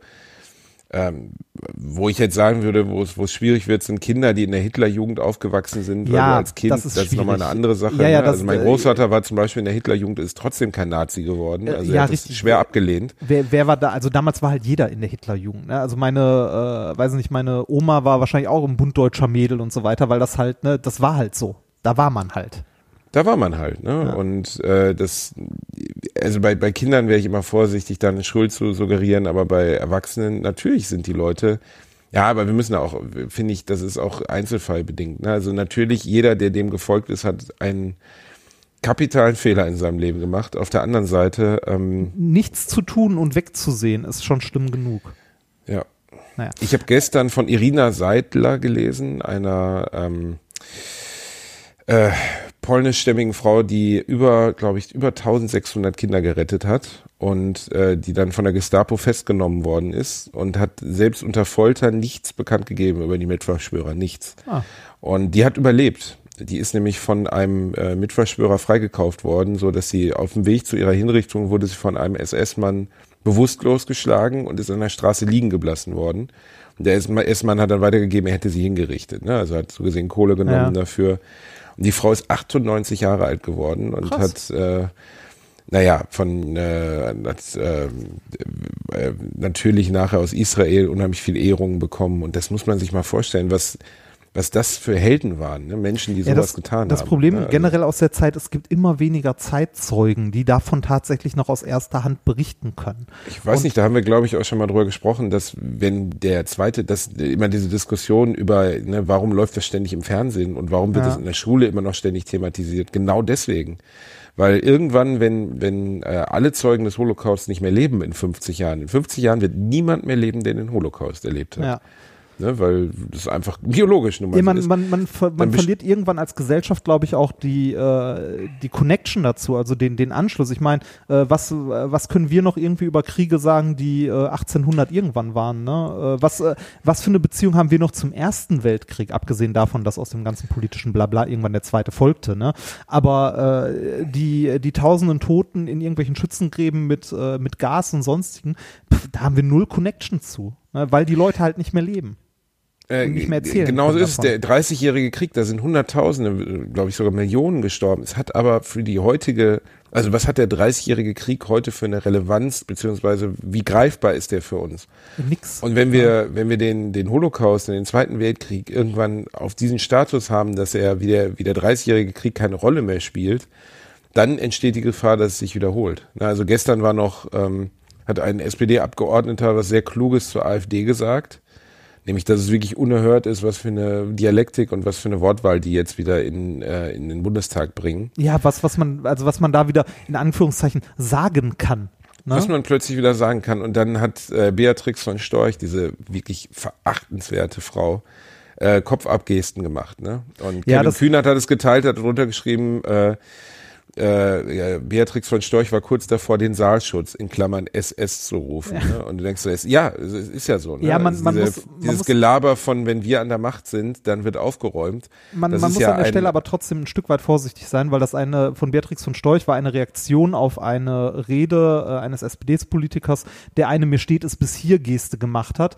Speaker 5: ähm, wo ich jetzt sagen würde, wo es schwierig wird, sind Kinder, die in der Hitlerjugend aufgewachsen sind, weil
Speaker 4: Ja,
Speaker 5: als Kind,
Speaker 4: das
Speaker 5: das
Speaker 4: ist
Speaker 5: ist, nochmal eine andere Sache.
Speaker 4: Ja, ja,
Speaker 5: ne?
Speaker 4: das,
Speaker 5: also mein
Speaker 4: äh,
Speaker 5: Großvater war zum Beispiel in der Hitlerjugend, ist trotzdem kein Nazi geworden.
Speaker 4: Äh,
Speaker 5: Also
Speaker 4: ja, richtig.
Speaker 5: schwer abgelehnt.
Speaker 4: Wer, wer war da? Also damals war halt jeder in der Hitlerjugend. Ne? Also meine, äh, weiß nicht, meine Oma war wahrscheinlich auch ein Bund deutscher Mädel und so weiter, weil das halt, ne, das war halt so. Da war man halt.
Speaker 5: Da war man halt, ne? Und äh, das, also bei, bei Kindern wäre ich immer vorsichtig, da eine Schuld zu suggerieren, aber bei Erwachsenen, natürlich sind die Leute, ja, aber wir müssen auch, finde ich, das ist auch einzelfallbedingt. Ne? Also natürlich, jeder, der dem gefolgt ist, hat einen kapitalen Fehler in seinem Leben gemacht. Auf der anderen Seite, ähm,
Speaker 4: Nichts zu tun und wegzusehen ist schon schlimm genug.
Speaker 5: ja.
Speaker 4: Naja.
Speaker 5: Ich habe gestern von Irina Seidler gelesen, einer ähm, äh, polnischstämmigen Frau, die über, glaube ich, über 1600 Kinder gerettet hat und äh, die dann von der Gestapo festgenommen worden ist und hat selbst unter Folter nichts bekannt gegeben über die Mitverschwörer, nichts.
Speaker 4: Ah.
Speaker 5: Und die hat überlebt. Die ist nämlich von einem äh, Mitverschwörer freigekauft worden, so dass sie auf dem Weg zu ihrer Hinrichtung wurde sie von einem SS-Mann bewusstlos geschlagen und ist an der Straße liegen geblassen worden. Und der SS-Mann hat dann weitergegeben, er hätte sie hingerichtet. Ne? Also hat so gesehen Kohle genommen
Speaker 4: Ja.
Speaker 5: dafür. Die Frau ist 98 Jahre alt geworden und
Speaker 4: Krass.
Speaker 5: hat äh, naja, von äh, hat, äh, äh, natürlich nachher aus Israel unheimlich viel Ehrungen bekommen und das muss man sich mal vorstellen, was was das für Helden waren, ne? Menschen, die
Speaker 4: Ja,
Speaker 5: sowas
Speaker 4: das,
Speaker 5: getan
Speaker 4: das
Speaker 5: haben.
Speaker 4: Problem
Speaker 5: ne? Also-
Speaker 4: generell aus der Zeit, es gibt immer weniger Zeitzeugen, die davon tatsächlich noch aus erster Hand berichten können.
Speaker 5: Ich weiß
Speaker 4: Und-
Speaker 5: nicht, da haben wir, glaube ich, auch schon mal drüber gesprochen, dass wenn der zweite, dass immer diese Diskussion über, ne, warum läuft das ständig im Fernsehen und warum wird
Speaker 4: Ja.
Speaker 5: das in der Schule immer noch ständig thematisiert, genau deswegen. Weil irgendwann, wenn, wenn äh, alle Zeugen des Holocaust nicht mehr leben in 50 Jahren, in 50 Jahren wird niemand mehr leben, der den Holocaust erlebt hat.
Speaker 4: Ja.
Speaker 5: Ne, weil das ist einfach biologisch nun mal
Speaker 4: Ja,
Speaker 5: so
Speaker 4: man,
Speaker 5: ist.
Speaker 4: man, man, ver man verliert irgendwann als Gesellschaft, glaube ich, auch die, äh, die Connection dazu, also den, den Anschluss. Ich meine, äh, was, was können wir noch irgendwie über Kriege sagen, die äh, 1800 irgendwann waren? Ne? Äh, was, äh, was für eine Beziehung haben wir noch zum Ersten Weltkrieg, abgesehen davon, dass aus dem ganzen politischen Blabla irgendwann der zweite folgte? Ne? Aber äh, die, die tausenden Toten in irgendwelchen Schützengräben mit, mit Gas und sonstigen, pf, da haben wir null Connection zu, ne? weil die Leute halt nicht mehr leben.
Speaker 5: äh,
Speaker 4: nicht mehr erzählen
Speaker 5: Genauso ist es. Der 30-jährige Krieg, da sind Hunderttausende, glaube ich sogar Millionen gestorben. Es hat aber für die heutige, also was hat der 30-jährige Krieg heute für eine Relevanz, beziehungsweise wie greifbar ist der für uns?
Speaker 4: Nix.
Speaker 5: Und wenn wir, wenn wir den, den Holocaust, den Zweiten Weltkrieg irgendwann auf diesen Status haben, dass er wie der, wie der 30-jährige Krieg keine Rolle mehr spielt, dann entsteht die Gefahr, dass es sich wiederholt. Na, also gestern war noch, ähm, hat ein SPD-Abgeordneter was sehr Kluges zur AfD gesagt. Nämlich, dass es wirklich unerhört ist, was für eine Dialektik und was für eine Wortwahl die jetzt wieder in, äh, in den Bundestag bringen.
Speaker 4: Ja, was, was man, also was man da wieder in Anführungszeichen sagen kann. Ne?
Speaker 5: Was man plötzlich wieder sagen kann. Und dann hat äh, Beatrix von Storch, diese wirklich verachtenswerte Frau, äh, Kopfabgesten gemacht. Ne? Und
Speaker 4: Ja,
Speaker 5: Kevin
Speaker 4: das-
Speaker 5: Kühnert hat es geteilt, hat drunter geschrieben, äh, äh, ja, Beatrix von Storch war kurz davor, den Saalschutz in Klammern SS zu rufen. Ne? Und du denkst, ja, es ist ja so. Ne?
Speaker 4: Ja, man-
Speaker 5: Also
Speaker 4: man
Speaker 5: diese,
Speaker 4: muss- man
Speaker 5: dieses
Speaker 4: muss-
Speaker 5: Gelaber von, wenn wir an der Macht sind, dann wird aufgeräumt.
Speaker 4: Man, man
Speaker 5: ist
Speaker 4: muss
Speaker 5: ja
Speaker 4: an der
Speaker 5: ein-
Speaker 4: Stelle aber trotzdem ein Stück weit vorsichtig sein, weil das eine von Beatrix von Storch war eine Reaktion auf eine Rede äh, eines SPD-Politikers, der eine mir steht es bis hier Geste gemacht hat.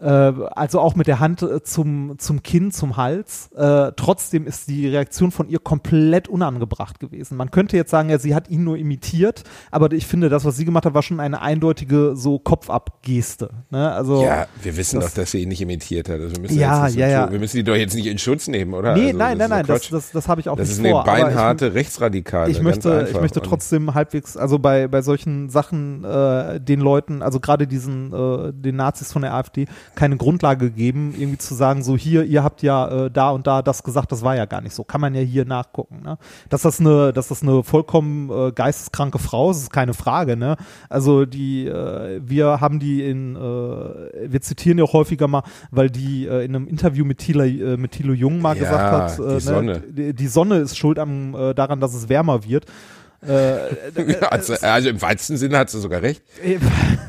Speaker 4: Äh, also auch mit der Hand äh, zum, zum Kinn, zum Hals. Äh, trotzdem ist die Reaktion von ihr komplett unangebracht gewesen. Man könnte jetzt sagen, ja, sie hat ihn nur imitiert, aber ich finde, das, was sie gemacht hat, war schon eine eindeutige so Kopfab-Geste. Ne? Also,
Speaker 5: Ja, wir wissen
Speaker 4: das-
Speaker 5: doch, dass sie ihn nicht imitiert hat. Also wir müssen
Speaker 4: Ja,
Speaker 5: nicht so
Speaker 4: ja, ja.
Speaker 5: Wir müssen die doch jetzt nicht in Schutz nehmen, oder?
Speaker 4: Nee,
Speaker 5: also,
Speaker 4: nein,
Speaker 5: das
Speaker 4: nein, nein, das, das, das habe ich auch
Speaker 5: Das
Speaker 4: nicht
Speaker 5: ist eine
Speaker 4: vor. aber ich-
Speaker 5: beinharte Rechtsradikale.
Speaker 4: ich möchte, ich möchte trotzdem halbwegs, also bei, bei solchen Sachen äh, den Leuten, also gerade diesen, äh, den Nazis von der AfD, keine Grundlage geben, irgendwie zu sagen, so hier, ihr habt ja äh, da und da das gesagt, das war ja gar nicht so. Kann man ja hier nachgucken. Ne? Dass das eine, dass das eine vollkommen äh, geisteskranke Frau ist, ist keine Frage. Ne? Also die, äh, wir haben die in, äh, wir zitieren ja auch häufiger mal, weil die äh, in einem Interview mit Thilo, äh, mit Thilo Jung mal
Speaker 5: Ja,
Speaker 4: gesagt hat,
Speaker 5: die
Speaker 4: äh, ne,
Speaker 5: Sonne.
Speaker 4: die, die Sonne ist schuld am, äh, daran, dass es wärmer wird. Äh,
Speaker 5: also, also im weitesten Sinne hat sie sogar recht.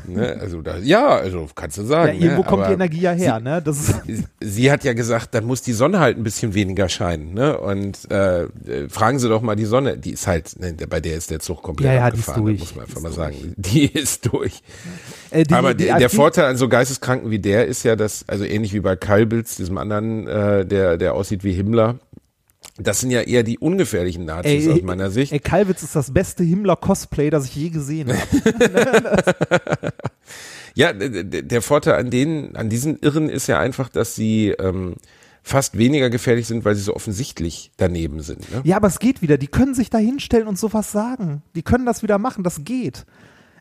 Speaker 5: Ne? Also da, ja, also kannst du
Speaker 4: ja,
Speaker 5: sagen.
Speaker 4: irgendwo
Speaker 5: ne?
Speaker 4: kommt die Energie ja her, ne? Das ist,
Speaker 5: Sie, sie hat ja gesagt, dann muss die Sonne halt ein bisschen weniger scheinen. Ne? Und äh, äh, fragen Sie doch mal die Sonne. Die ist halt, ne, bei der ist der Zug komplett
Speaker 4: Ja, ja, die ist
Speaker 5: abgefahren.
Speaker 4: durch.
Speaker 5: Muss man einfach mal sagen. Die ist durch.
Speaker 4: äh, die,
Speaker 5: Aber
Speaker 4: die
Speaker 5: der, der Vorteil an so Geisteskranken wie der ist ja, dass, also ähnlich wie bei Kalbitz, diesem anderen, äh, der, der aussieht wie Himmler, das sind ja eher die ungefährlichen Nazis aus meiner Sicht.
Speaker 4: Ey, Kalwitz ist das beste Himmler-Cosplay, das ich je gesehen habe.
Speaker 5: Ja, der Vorteil an denen, an diesen Irren ist ja einfach, dass sie ähm, fast weniger gefährlich sind, weil sie so offensichtlich daneben sind. Ne?
Speaker 4: ja, aber es geht wieder. Die können sich da hinstellen und sowas sagen. Die können das wieder machen. Das geht.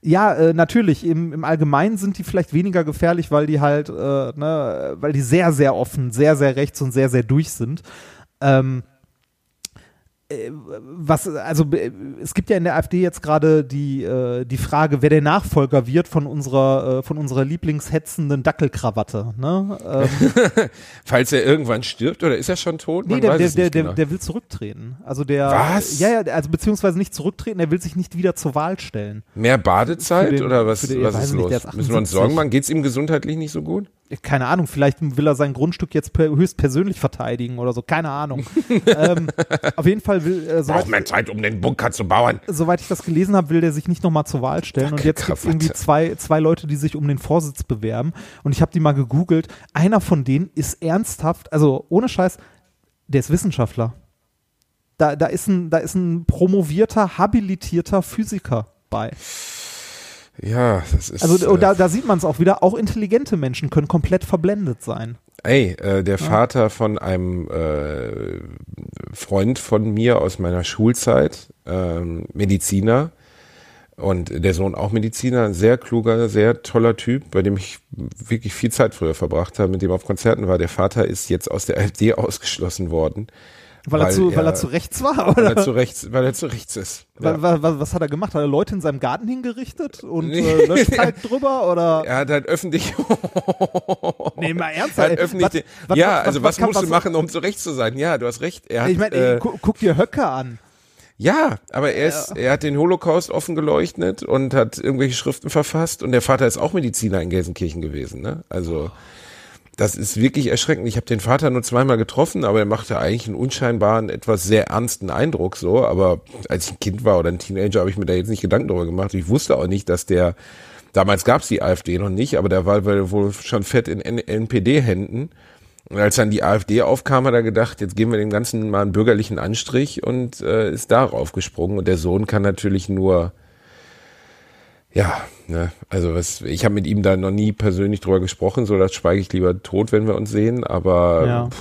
Speaker 4: Ja, äh, natürlich, im, im Allgemeinen sind die vielleicht weniger gefährlich, weil die halt, äh, ne, weil die sehr, sehr offen, sehr, sehr rechts und sehr, sehr durch sind. Ähm, äh, was, also äh, es gibt ja in der AfD jetzt gerade die, äh, die Frage, wer der Nachfolger wird von unserer, äh, von unserer lieblingshetzenden Dackelkrawatte. Ne? Ähm,
Speaker 5: Falls er irgendwann stirbt oder ist er schon tot?
Speaker 4: nee,
Speaker 5: Man
Speaker 4: der,
Speaker 5: weiß
Speaker 4: der, der, der,
Speaker 5: genau.
Speaker 4: der will zurücktreten. Also der,
Speaker 5: Was?
Speaker 4: Ja, ja, also beziehungsweise nicht zurücktreten, er will sich nicht wieder zur Wahl stellen.
Speaker 5: Mehr Badezeit
Speaker 4: den-
Speaker 5: oder was,
Speaker 4: den-
Speaker 5: was ist
Speaker 4: nicht,
Speaker 5: los? Müssen wir uns
Speaker 4: 78.
Speaker 5: Sorgen machen? Geht es ihm gesundheitlich nicht so gut?
Speaker 4: Keine Ahnung, vielleicht will er sein Grundstück jetzt per, höchst persönlich verteidigen oder so, keine Ahnung. ähm, auf jeden Fall will, äh, soweit,
Speaker 5: Braucht mehr Zeit, um den Bunker zu bauen.
Speaker 4: soweit ich das gelesen habe, will der sich nicht nochmal zur Wahl stellen. Und jetzt gibt es irgendwie zwei, zwei Leute, die sich um den Vorsitz bewerben. Und ich habe die mal gegoogelt. Einer von denen ist ernsthaft, also ohne Scheiß, der ist Wissenschaftler. Da, da, ist ein, da ist ein promovierter, habilitierter Physiker bei.
Speaker 5: Ja, das ist.
Speaker 4: Also
Speaker 5: äh,
Speaker 4: und da, da sieht man es auch wieder, auch intelligente Menschen können komplett verblendet sein.
Speaker 5: Ey, äh, der Vater von einem äh, Freund von mir aus meiner Schulzeit, ähm, Mediziner, und der Sohn auch Mediziner, ein sehr kluger, sehr toller Typ, bei dem ich wirklich viel Zeit früher verbracht habe, mit dem auf Konzerten war. Der Vater ist jetzt aus der AfD ausgeschlossen worden,
Speaker 4: Weil, er
Speaker 5: Weil
Speaker 4: zu, weil
Speaker 5: er-
Speaker 4: er zu rechts war?
Speaker 5: weil
Speaker 4: Oder?
Speaker 5: er zu rechts, weil er zu rechts ist. Ja.
Speaker 4: Wa- wa- wa- Was hat er gemacht? Hat er Leute in seinem Garten hingerichtet und äh, Löschkalk drüber? Oder?
Speaker 5: Er hat halt öffentlich,
Speaker 4: Nee, mal
Speaker 5: er
Speaker 4: ernsthaft.
Speaker 5: hat
Speaker 4: ey.
Speaker 5: öffentlich,
Speaker 4: Was-
Speaker 5: den-
Speaker 4: was-
Speaker 5: ja,
Speaker 4: was-
Speaker 5: also
Speaker 4: was
Speaker 5: was,
Speaker 4: kann-
Speaker 5: musst du machen, um zu rechts zu sein? Ja, du hast recht. Er hat,
Speaker 4: Ich meine,
Speaker 5: äh,
Speaker 4: gu guck dir Höcke an.
Speaker 5: Ja, aber er, ist, er hat den Holocaust offen geleuchtet und hat irgendwelche Schriften verfasst und der Vater ist auch Mediziner in Gelsenkirchen gewesen. Ne? Also das ist wirklich erschreckend. Ich habe den Vater nur zweimal getroffen, aber er machte eigentlich einen unscheinbaren, etwas sehr ernsten Eindruck so. Aber als ich ein Kind war oder ein Teenager, habe ich mir da jetzt nicht Gedanken darüber gemacht. Ich wusste auch nicht, dass der, damals gab es die AfD noch nicht, aber der war wohl schon fett in NPD-Händen. Und als dann die AfD aufkam, hat er gedacht, jetzt geben wir dem Ganzen mal einen bürgerlichen Anstrich und äh, ist darauf gesprungen. Und der Sohn kann natürlich nur, ja, ne, also was, ich habe mit ihm da noch nie persönlich drüber gesprochen, so das schweige ich lieber tot, wenn wir uns sehen, aber
Speaker 4: Ja.
Speaker 5: pff,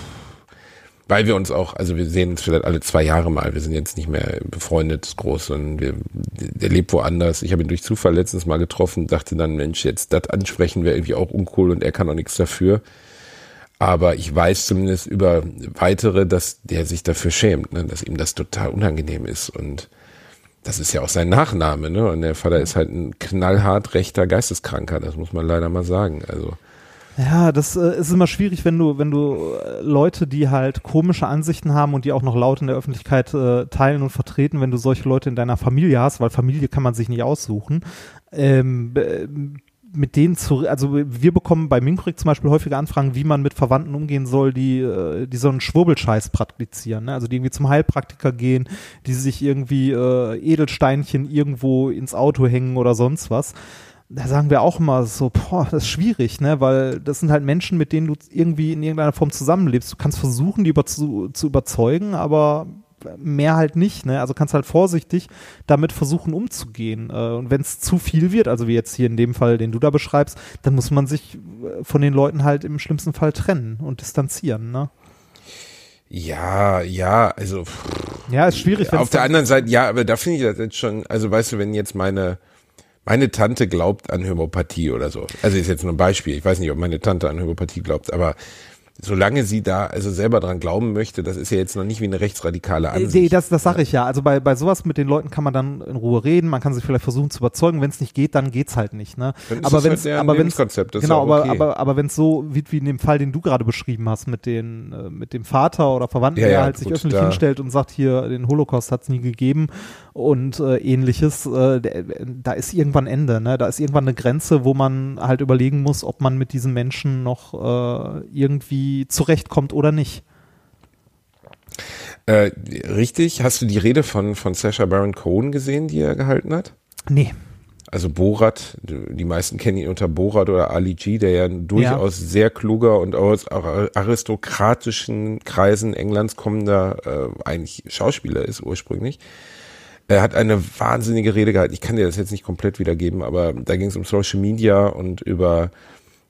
Speaker 5: weil wir uns auch, also wir sehen uns vielleicht alle zwei Jahre mal, wir sind jetzt nicht mehr befreundet groß und wir, der lebt woanders. Ich habe ihn durch Zufall letztens mal getroffen, dachte dann, Mensch, jetzt das ansprechen wäre irgendwie auch uncool und er kann auch nichts dafür. Aber ich weiß zumindest über weitere, dass der sich dafür schämt, ne? dass ihm das total unangenehm ist. Und das ist ja auch sein Nachname, ne? Und der Vater ist halt ein knallhart rechter Geisteskranker, das muss man leider mal sagen. Also
Speaker 4: Ja, das äh, ist immer schwierig, wenn du, wenn du äh, Leute, die halt komische Ansichten haben und die auch noch laut in der Öffentlichkeit äh, teilen und vertreten, wenn du solche Leute in deiner Familie hast, weil Familie kann man sich nicht aussuchen, ähm, äh, mit denen zu, also wir bekommen bei Minkurik zum Beispiel häufige Anfragen, wie man mit Verwandten umgehen soll, die, äh, die so einen Schwurbelscheiß praktizieren, ne? also die irgendwie zum Heilpraktiker gehen, die sich irgendwie äh, Edelsteinchen irgendwo ins Auto hängen oder sonst was da sagen wir auch immer so, boah, das ist schwierig, ne, weil das sind halt Menschen, mit denen du irgendwie in irgendeiner Form zusammenlebst. Du kannst versuchen, die über zu, zu überzeugen, aber mehr halt nicht, ne? Also kannst halt vorsichtig damit versuchen umzugehen. Äh, Und wenn es zu viel wird, also wie jetzt hier in dem Fall, den du da beschreibst, dann muss man sich äh, von den Leuten halt im schlimmsten Fall trennen und distanzieren, ne?
Speaker 5: ja, ja, also
Speaker 4: Ja, ist schwierig.
Speaker 5: auf der anderen Seite, ja, aber da finde ich das jetzt schon, also weißt du, wenn jetzt meine meine Tante glaubt an Homöopathie oder so. Also ist jetzt nur ein Beispiel. Ich weiß nicht, ob meine Tante an Homöopathie glaubt, aber solange sie da also selber dran glauben möchte, das ist ja jetzt noch nicht wie eine rechtsradikale
Speaker 4: Nee,
Speaker 5: Ansicht.
Speaker 4: das, das sage ich ja. Also bei, bei sowas mit den Leuten kann man dann in Ruhe reden, man kann sich vielleicht versuchen zu überzeugen. Wenn es nicht geht, dann geht's halt nicht. Ne?
Speaker 5: Dann
Speaker 4: aber wenn
Speaker 5: halt deren
Speaker 4: aber wenn's, genau, aber,
Speaker 5: okay.
Speaker 4: aber aber wenn es so wie, wie in dem Fall, den du gerade beschrieben hast, mit den äh, mit dem Vater oder Verwandten,
Speaker 5: Ja,
Speaker 4: der halt sich
Speaker 5: gut,
Speaker 4: öffentlich
Speaker 5: da-
Speaker 4: hinstellt und sagt, hier den Holocaust hat's nie gegeben und äh, ähnliches, äh, der, da ist irgendwann Ende. Ne? Da ist irgendwann eine Grenze, wo man halt überlegen muss, ob man mit diesen Menschen noch äh, irgendwie zurechtkommt oder nicht.
Speaker 5: Äh, richtig, hast du die Rede von von Sacha Baron Cohen gesehen, die er gehalten hat?
Speaker 4: Nee.
Speaker 5: Also Borat, die meisten kennen ihn unter Borat oder Ali G, der ja durchaus sehr kluger und aus aristokratischen Kreisen Englands kommender äh, eigentlich Schauspieler ist ursprünglich. Er hat eine wahnsinnige Rede gehalten. Ich kann dir das jetzt nicht komplett wiedergeben, aber da ging es um Social Media und über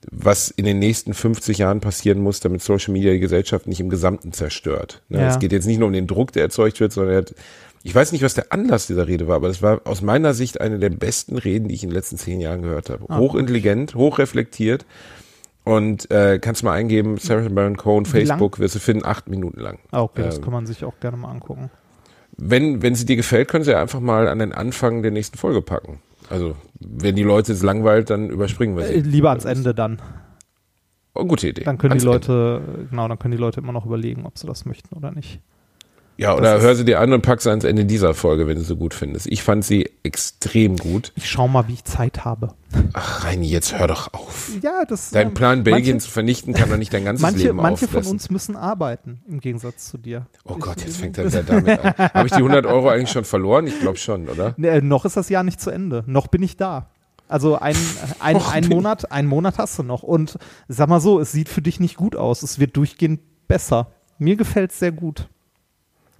Speaker 5: was in den nächsten 50 Jahren passieren muss, damit Social Media die Gesellschaft nicht im Gesamten zerstört. Ne?
Speaker 4: Ja.
Speaker 5: Es geht jetzt nicht nur um den Druck, der erzeugt wird, sondern er hat, ich weiß nicht, was der Anlass dieser Rede war, aber das war aus meiner Sicht eine der besten Reden, die ich in den letzten zehn Jahren gehört habe.
Speaker 4: Ah,
Speaker 5: Hochintelligent, hochreflektiert und äh, kannst mal eingeben, Sarah Baron Cohen? Facebook, wirst du finden, acht Minuten lang.
Speaker 4: Ah, okay, das
Speaker 5: Ähm,
Speaker 4: kann man sich auch gerne mal angucken.
Speaker 5: wenn, wenn sie dir gefällt, können sie einfach mal an den Anfang der nächsten Folge packen. Also, wenn die Leute es langweilt, dann überspringen wir sie.
Speaker 4: Äh, lieber ans Ende dann.
Speaker 5: Oh, gute Idee.
Speaker 4: Dann können
Speaker 5: Ans
Speaker 4: die
Speaker 5: Ende.
Speaker 4: Leute, genau, dann können die Leute immer noch überlegen, ob sie das möchten oder nicht.
Speaker 5: Ja, oder hör sie dir an und pack sie ans Ende dieser Folge, wenn du sie gut findest. Ich fand sie extrem gut.
Speaker 4: Ich schau mal, wie ich Zeit habe.
Speaker 5: Ach, Reini, jetzt hör doch auf.
Speaker 4: Ja, das
Speaker 5: Dein
Speaker 4: ähm,
Speaker 5: Plan, Belgien
Speaker 4: manche,
Speaker 5: zu vernichten, kann doch nicht dein ganzes
Speaker 4: manche,
Speaker 5: Leben
Speaker 4: manche von
Speaker 5: auffressen.
Speaker 4: uns müssen arbeiten, im Gegensatz zu dir.
Speaker 5: Oh Gott, jetzt fängt er wieder damit an. Habe ich die 100 Euro eigentlich schon verloren? Ich glaube schon, oder?
Speaker 4: Nee, äh, noch ist das Jahr nicht zu Ende. Noch bin ich da. Also ein, ein,
Speaker 5: Noch
Speaker 4: ein Monat, ein Monat hast du noch. Und sag mal so, es sieht für dich nicht gut aus. Es wird durchgehend besser. Mir gefällt es sehr gut.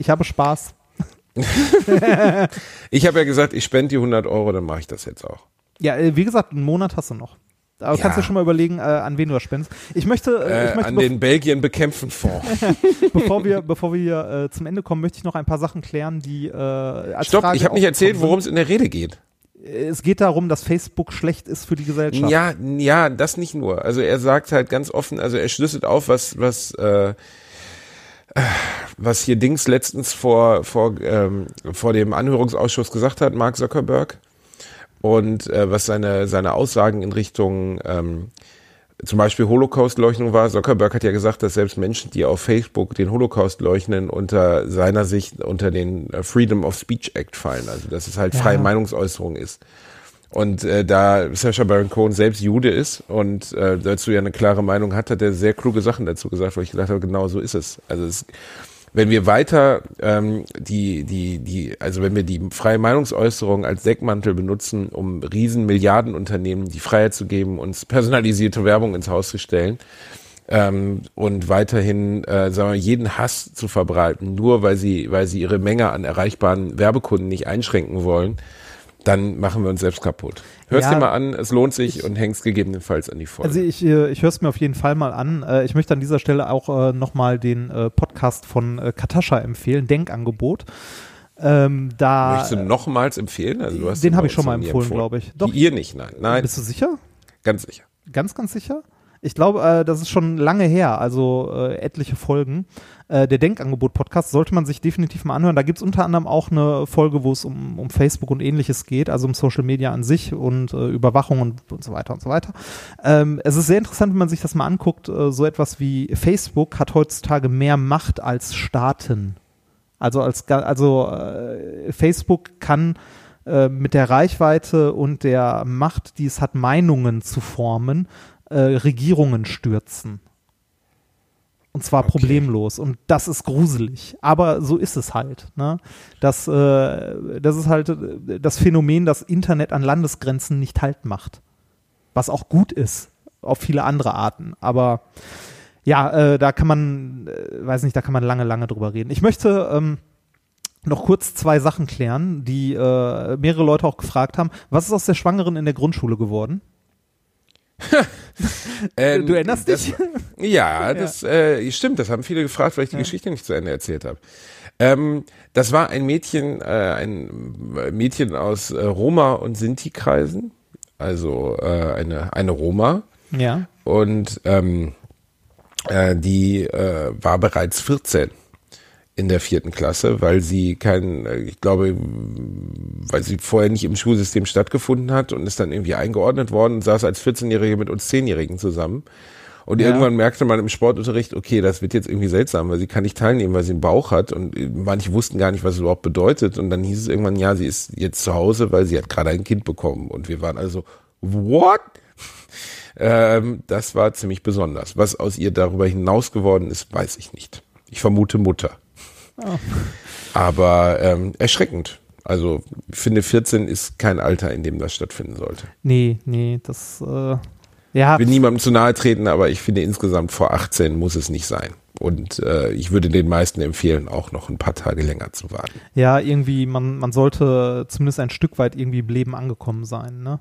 Speaker 4: Ich habe Spaß.
Speaker 5: Ich habe ja gesagt, ich spende die 100 Euro, dann mache ich das jetzt auch.
Speaker 4: Ja, äh, wie gesagt, einen Monat hast du noch. Aber
Speaker 5: Ja.
Speaker 4: kannst du schon mal überlegen, äh, an wen du das spendest. Ich möchte, äh, ich
Speaker 5: Äh,
Speaker 4: möchte
Speaker 5: an den Belgien bekämpfen Fonds.
Speaker 4: bevor wir, bevor wir äh, zum Ende kommen, möchte ich noch ein paar Sachen klären, die äh, als
Speaker 5: Stopp,
Speaker 4: Frage
Speaker 5: ich habe nicht erzählt, worum es in der Rede geht.
Speaker 4: sind. Es geht darum, dass Facebook schlecht ist für die Gesellschaft.
Speaker 5: Ja, ja, das nicht nur. Also er sagt halt ganz offen, also er schlüsselt auf, was, was, äh, äh, was hier Dings letztens vor, vor, ähm, vor dem Anhörungsausschuss gesagt hat, Mark Zuckerberg, und äh, was seine, seine Aussagen in Richtung ähm, zum Beispiel Holocaust-Leugnung war. Zuckerberg hat ja gesagt, dass selbst Menschen, die auf Facebook den Holocaust leugnen, unter seiner Sicht unter den äh, Freedom of Speech Act fallen. Also dass es halt freie Meinungsäußerung ist. Und äh, da Sacha Baron Cohen selbst Jude ist und äh, dazu ja eine klare Meinung hat, hat er sehr kluge Sachen dazu gesagt, wo ich gedacht habe, genau so ist es. Also es, wenn wir weiter ähm, die, die, die, also wenn wir die freie Meinungsäußerung als Deckmantel benutzen, um riesen Milliardenunternehmen die Freiheit zu geben, uns personalisierte Werbung ins Haus zu stellen, ähm, und weiterhin äh, sagen wir, jeden Hass zu verbreiten, nur weil sie, weil sie ihre Menge an erreichbaren Werbekunden nicht einschränken wollen, dann machen wir uns selbst kaputt. Hörst
Speaker 4: Ja.
Speaker 5: dir mal an, es lohnt sich und hängst gegebenenfalls an die Folge.
Speaker 4: Also ich, äh, ich höre es mir auf jeden Fall mal an. Äh, Ich möchte an dieser Stelle auch äh, nochmal den Podcast von Katascha empfehlen, Denkangebot. Ähm, da,
Speaker 5: Möchtest du nochmals empfehlen? Also
Speaker 4: Den
Speaker 5: ihn
Speaker 4: hab
Speaker 5: bei
Speaker 4: ich schon mal empfohlen,
Speaker 5: empfohlen.
Speaker 4: glaub ich. Doch.
Speaker 5: Ihr nicht, nein. Nein,
Speaker 4: bist du sicher?
Speaker 5: ganz sicher.
Speaker 4: Ganz, ganz sicher? Ich glaube, äh, das ist schon lange her, also äh, etliche Folgen. Äh, der Denkangebot-Podcast sollte man sich definitiv mal anhören. Da gibt's unter anderem auch eine Folge, wo es um, um Facebook und ähnliches geht, also um Social Media an sich und äh, Überwachung und, und so weiter und so weiter. Ähm, es ist sehr interessant, wenn man sich das mal anguckt. Äh, so etwas wie Facebook hat heutzutage mehr Macht als Staaten. Also als also äh, Facebook kann äh, mit der Reichweite und der Macht, die es hat, Meinungen zu formen, äh, Regierungen stürzen. Und zwar problemlos. Und das ist gruselig. Aber so ist es halt. Ne? Das, äh, das ist halt äh, das Phänomen, dass Internet an Landesgrenzen nicht halt macht. Was auch gut ist. Auf viele andere Arten. Aber ja, äh, da kann man, äh, weiß nicht, da kann man lange, lange drüber reden. Ich möchte ähm, noch kurz zwei Sachen klären, die äh, mehrere Leute auch gefragt haben. Was ist aus der Schwangeren in der Grundschule geworden?
Speaker 5: Ähm,
Speaker 4: du erinnerst
Speaker 5: das,
Speaker 4: dich?
Speaker 5: Ja, das äh, stimmt. Das haben viele gefragt, weil ich die Geschichte nicht zu Ende erzählt habe. Ähm, das war ein Mädchen, äh, ein Mädchen aus äh, Roma und Sinti-Kreisen, also äh, eine eine Roma
Speaker 4: Ja.
Speaker 5: und ähm, äh, die äh, war bereits 14 in der vierten Klasse, weil sie kein, äh, ich glaube, weil sie vorher nicht im Schulsystem stattgefunden hat und ist dann irgendwie eingeordnet worden und saß als 14-Jährige mit uns 10-Jährigen zusammen. Und
Speaker 4: Ja.
Speaker 5: irgendwann merkte man im Sportunterricht, okay, das wird jetzt irgendwie seltsam, weil sie kann nicht teilnehmen, weil sie einen Bauch hat und äh, manche wussten gar nicht, was es überhaupt bedeutet. Und dann hieß es irgendwann, ja, sie ist jetzt zu Hause, weil sie hat gerade ein Kind bekommen. Und wir waren also, what? Ähm, das war ziemlich besonders. Was aus ihr darüber hinaus geworden ist, weiß ich nicht. Ich vermute Mutter. Aber ähm, erschreckend. Also ich finde 14 ist kein Alter, in dem das stattfinden sollte.
Speaker 4: Nee, nee, das, äh, ja.
Speaker 5: Ich will niemandem zu nahe treten, aber ich finde insgesamt vor 18 muss es nicht sein. Und äh, ich würde den meisten empfehlen, auch noch ein paar Tage länger zu warten.
Speaker 4: Ja, irgendwie, man, man sollte zumindest ein Stück weit irgendwie im Leben angekommen sein. Ne?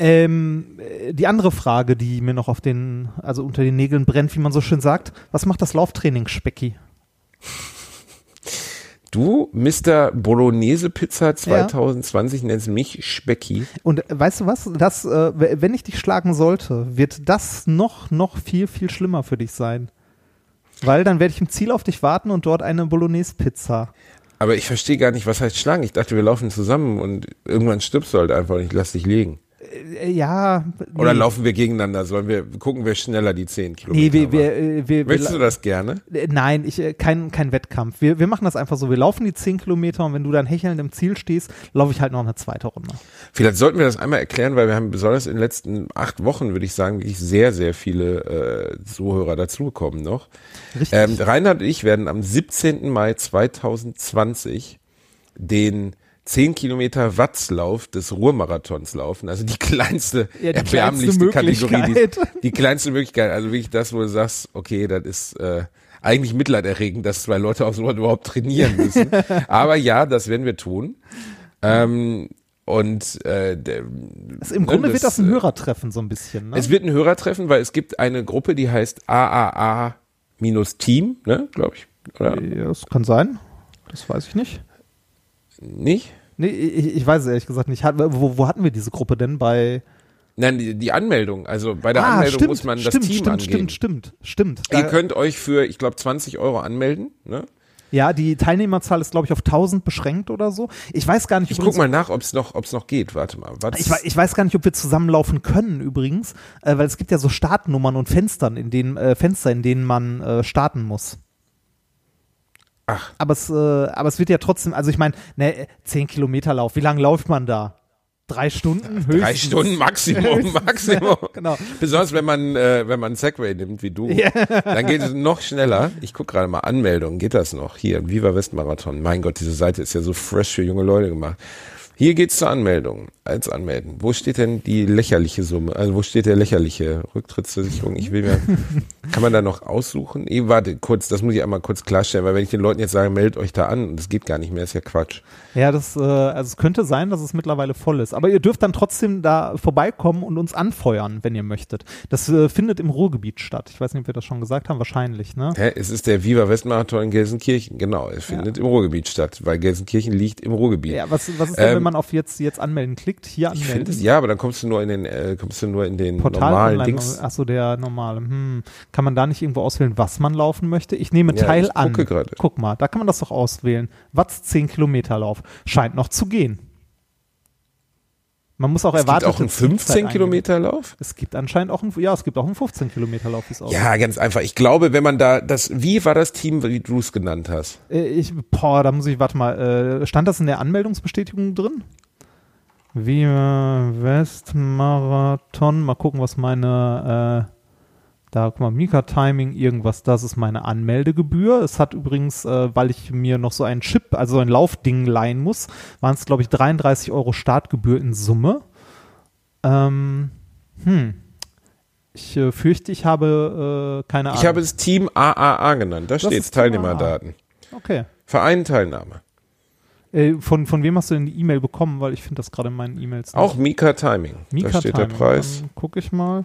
Speaker 4: Ähm, äh, die andere Frage, die mir noch auf den, also unter den Nägeln brennt, wie man so schön sagt, was macht das Lauftraining, Specki?
Speaker 5: Du, Mr. Bolognese Pizza 2020, nennst mich Specki.
Speaker 4: Und weißt du was, das, äh, wenn ich dich schlagen sollte, wird das noch, noch viel, viel schlimmer für dich sein. Weil dann werde ich im Ziel auf dich warten und dort eine Bolognese-Pizza.
Speaker 5: Aber ich verstehe gar nicht, was heißt schlagen. Ich dachte, wir laufen zusammen und irgendwann stirbst du halt einfach und ich lass dich liegen.
Speaker 4: Äh, ja.
Speaker 5: Oder
Speaker 4: nee.
Speaker 5: laufen wir gegeneinander? Sollen wir gucken, wer schneller die 10 Kilometer
Speaker 4: Nee, wir, äh, wir, wir,
Speaker 5: Möchtest du das gerne?
Speaker 4: Äh, Nein, ich, äh, kein, kein Wettkampf. Wir, wir machen das einfach so. Wir laufen die 10 Kilometer und wenn du dann hechelnd im Ziel stehst, laufe ich halt noch eine zweite Runde.
Speaker 5: Vielleicht sollten wir das einmal erklären, weil wir haben besonders in den letzten acht Wochen, würde ich sagen, wirklich sehr, sehr viele äh, Zuhörer dazugekommen noch.
Speaker 4: Richtig.
Speaker 5: Ähm, Reinhard und ich werden am 17. Mai 2020 den 10 Kilometer Wattslauf des Ruhrmarathons laufen. Also die kleinste,
Speaker 4: Ja, die
Speaker 5: erbärmlichste
Speaker 4: kleinste
Speaker 5: Kategorie. Die, die kleinste Möglichkeit. Also wirklich das, wo du sagst, okay, das ist äh, eigentlich mitleiderregend, dass zwei Leute auf sowas überhaupt trainieren müssen. Aber ja, das werden wir tun. Ähm, und äh, der,
Speaker 4: Also Im
Speaker 5: ne,
Speaker 4: Grunde wird das ein
Speaker 5: äh,
Speaker 4: Hörertreffen so ein bisschen. Ne?
Speaker 5: es wird ein Hörertreffen, weil es gibt eine Gruppe, die heißt AAA-Team, ne, glaube ich. Oder
Speaker 4: ja, das kann sein. Das weiß ich nicht.
Speaker 5: Nicht?
Speaker 4: Nee, ich, ich weiß es ehrlich gesagt nicht. Wo, wo hatten wir diese Gruppe denn? Bei
Speaker 5: Nein, die, die Anmeldung. Also bei der
Speaker 4: ah,
Speaker 5: Anmeldung
Speaker 4: stimmt,
Speaker 5: muss man das
Speaker 4: stimmt,
Speaker 5: Team
Speaker 4: stimmt,
Speaker 5: angeben.
Speaker 4: stimmt, stimmt, stimmt.
Speaker 5: Ihr könnt euch für, ich glaube, 20 Euro anmelden. Ne?
Speaker 4: Ja, die Teilnehmerzahl ist, glaube ich, auf 1000 beschränkt oder so. Ich weiß gar nicht,
Speaker 5: Ich
Speaker 4: übrigens-
Speaker 5: guck mal nach, ob es noch, ob's noch geht. Warte mal. Was?
Speaker 4: Ich, ich weiß gar nicht, ob wir zusammenlaufen können übrigens, äh, weil es gibt ja so Startnummern und Fenstern, in denen, äh, Fenster, in denen man äh, starten muss.
Speaker 5: Ach.
Speaker 4: Aber es, äh, aber es wird ja trotzdem, also ich meine, ne, 10 Kilometer Lauf, wie lange läuft man da? Drei Stunden? Höchstens.
Speaker 5: Drei Stunden Maximum,
Speaker 4: Höchstens.
Speaker 5: Maximum.
Speaker 4: Genau.
Speaker 5: Besonders wenn man, äh, wenn man Segway nimmt wie du, dann geht es noch schneller. Ich guck gerade mal Anmeldungen, geht das noch? Hier, Viva West Marathon. Mein Gott, diese Seite ist ja so fresh für junge Leute gemacht. Hier geht's zur Anmeldung. Als Anmelden. Wo steht denn die lächerliche Summe? Also wo steht der lächerliche Rücktrittsversicherung? Ich will mir, kann man da noch aussuchen? Eh, warte, kurz, das muss ich einmal kurz klarstellen, weil wenn ich den Leuten jetzt sage, meldet euch da an, und das geht gar nicht mehr, ist ja Quatsch.
Speaker 4: Ja, das, äh, also es könnte sein, dass es mittlerweile voll ist. Aber ihr dürft dann trotzdem da vorbeikommen und uns anfeuern, wenn ihr möchtet. Das äh, findet im Ruhrgebiet statt. Ich weiß nicht, ob wir das schon gesagt haben. Wahrscheinlich, ne?
Speaker 5: Hä? Es ist der Viva West Marathon in Gelsenkirchen. Genau, es findet im Ruhrgebiet statt, weil Gelsenkirchen liegt im Ruhrgebiet.
Speaker 4: Ja, was, was ist denn,
Speaker 5: Ähm,
Speaker 4: wenn man auf jetzt, jetzt anmelden klickt? Hier
Speaker 5: Ich
Speaker 4: anmelden.
Speaker 5: finde es, ja, aber dann kommst du nur in den, äh, kommst du nur in den
Speaker 4: Portal
Speaker 5: normalen. Dings.
Speaker 4: Achso, der normale. Hm. Kann man da nicht irgendwo auswählen, was man laufen möchte? Ich nehme
Speaker 5: Ja,
Speaker 4: Teil
Speaker 5: ich
Speaker 4: an.
Speaker 5: gerade.
Speaker 4: Guck mal, da kann man das doch auswählen. Watts 10 Kilometer Lauf. Scheint noch zu gehen. Man muss auch
Speaker 5: Es gibt
Speaker 4: erwarten.
Speaker 5: auch einen 15 Kilometer Lauf.
Speaker 4: Es gibt anscheinend auch einen, ja, es gibt auch einen 15 Kilometer Lauf, wie es aussieht.
Speaker 5: Ja, ganz einfach. Ich glaube, wenn man da das, wie war das Team, wie du es genannt hast?
Speaker 4: Äh, Ich, boah, da muss ich, warte mal, äh, stand das in der Anmeldungsbestätigung drin? Viva West Marathon, mal gucken, was meine, äh, da, guck mal, Mika Timing, irgendwas, das ist meine Anmeldegebühr. Es hat übrigens, äh, weil ich mir noch so einen Chip, also so ein Laufding leihen muss, waren es, glaube ich, 33 Euro Startgebühr in Summe. Ähm, hm. Ich äh, fürchte, ich habe äh, keine Ahnung.
Speaker 5: Ich habe es Team AAA genannt. Da steht
Speaker 4: Team
Speaker 5: Teilnehmerdaten.
Speaker 4: Okay.
Speaker 5: Verein Teilnahme.
Speaker 4: Äh, von, von wem hast du denn die E-Mail bekommen? Weil ich finde das gerade in meinen E-Mails.
Speaker 5: Auch Mika Timing.
Speaker 4: Mika
Speaker 5: da steht
Speaker 4: Timing.
Speaker 5: der Preis.
Speaker 4: Gucke ich mal.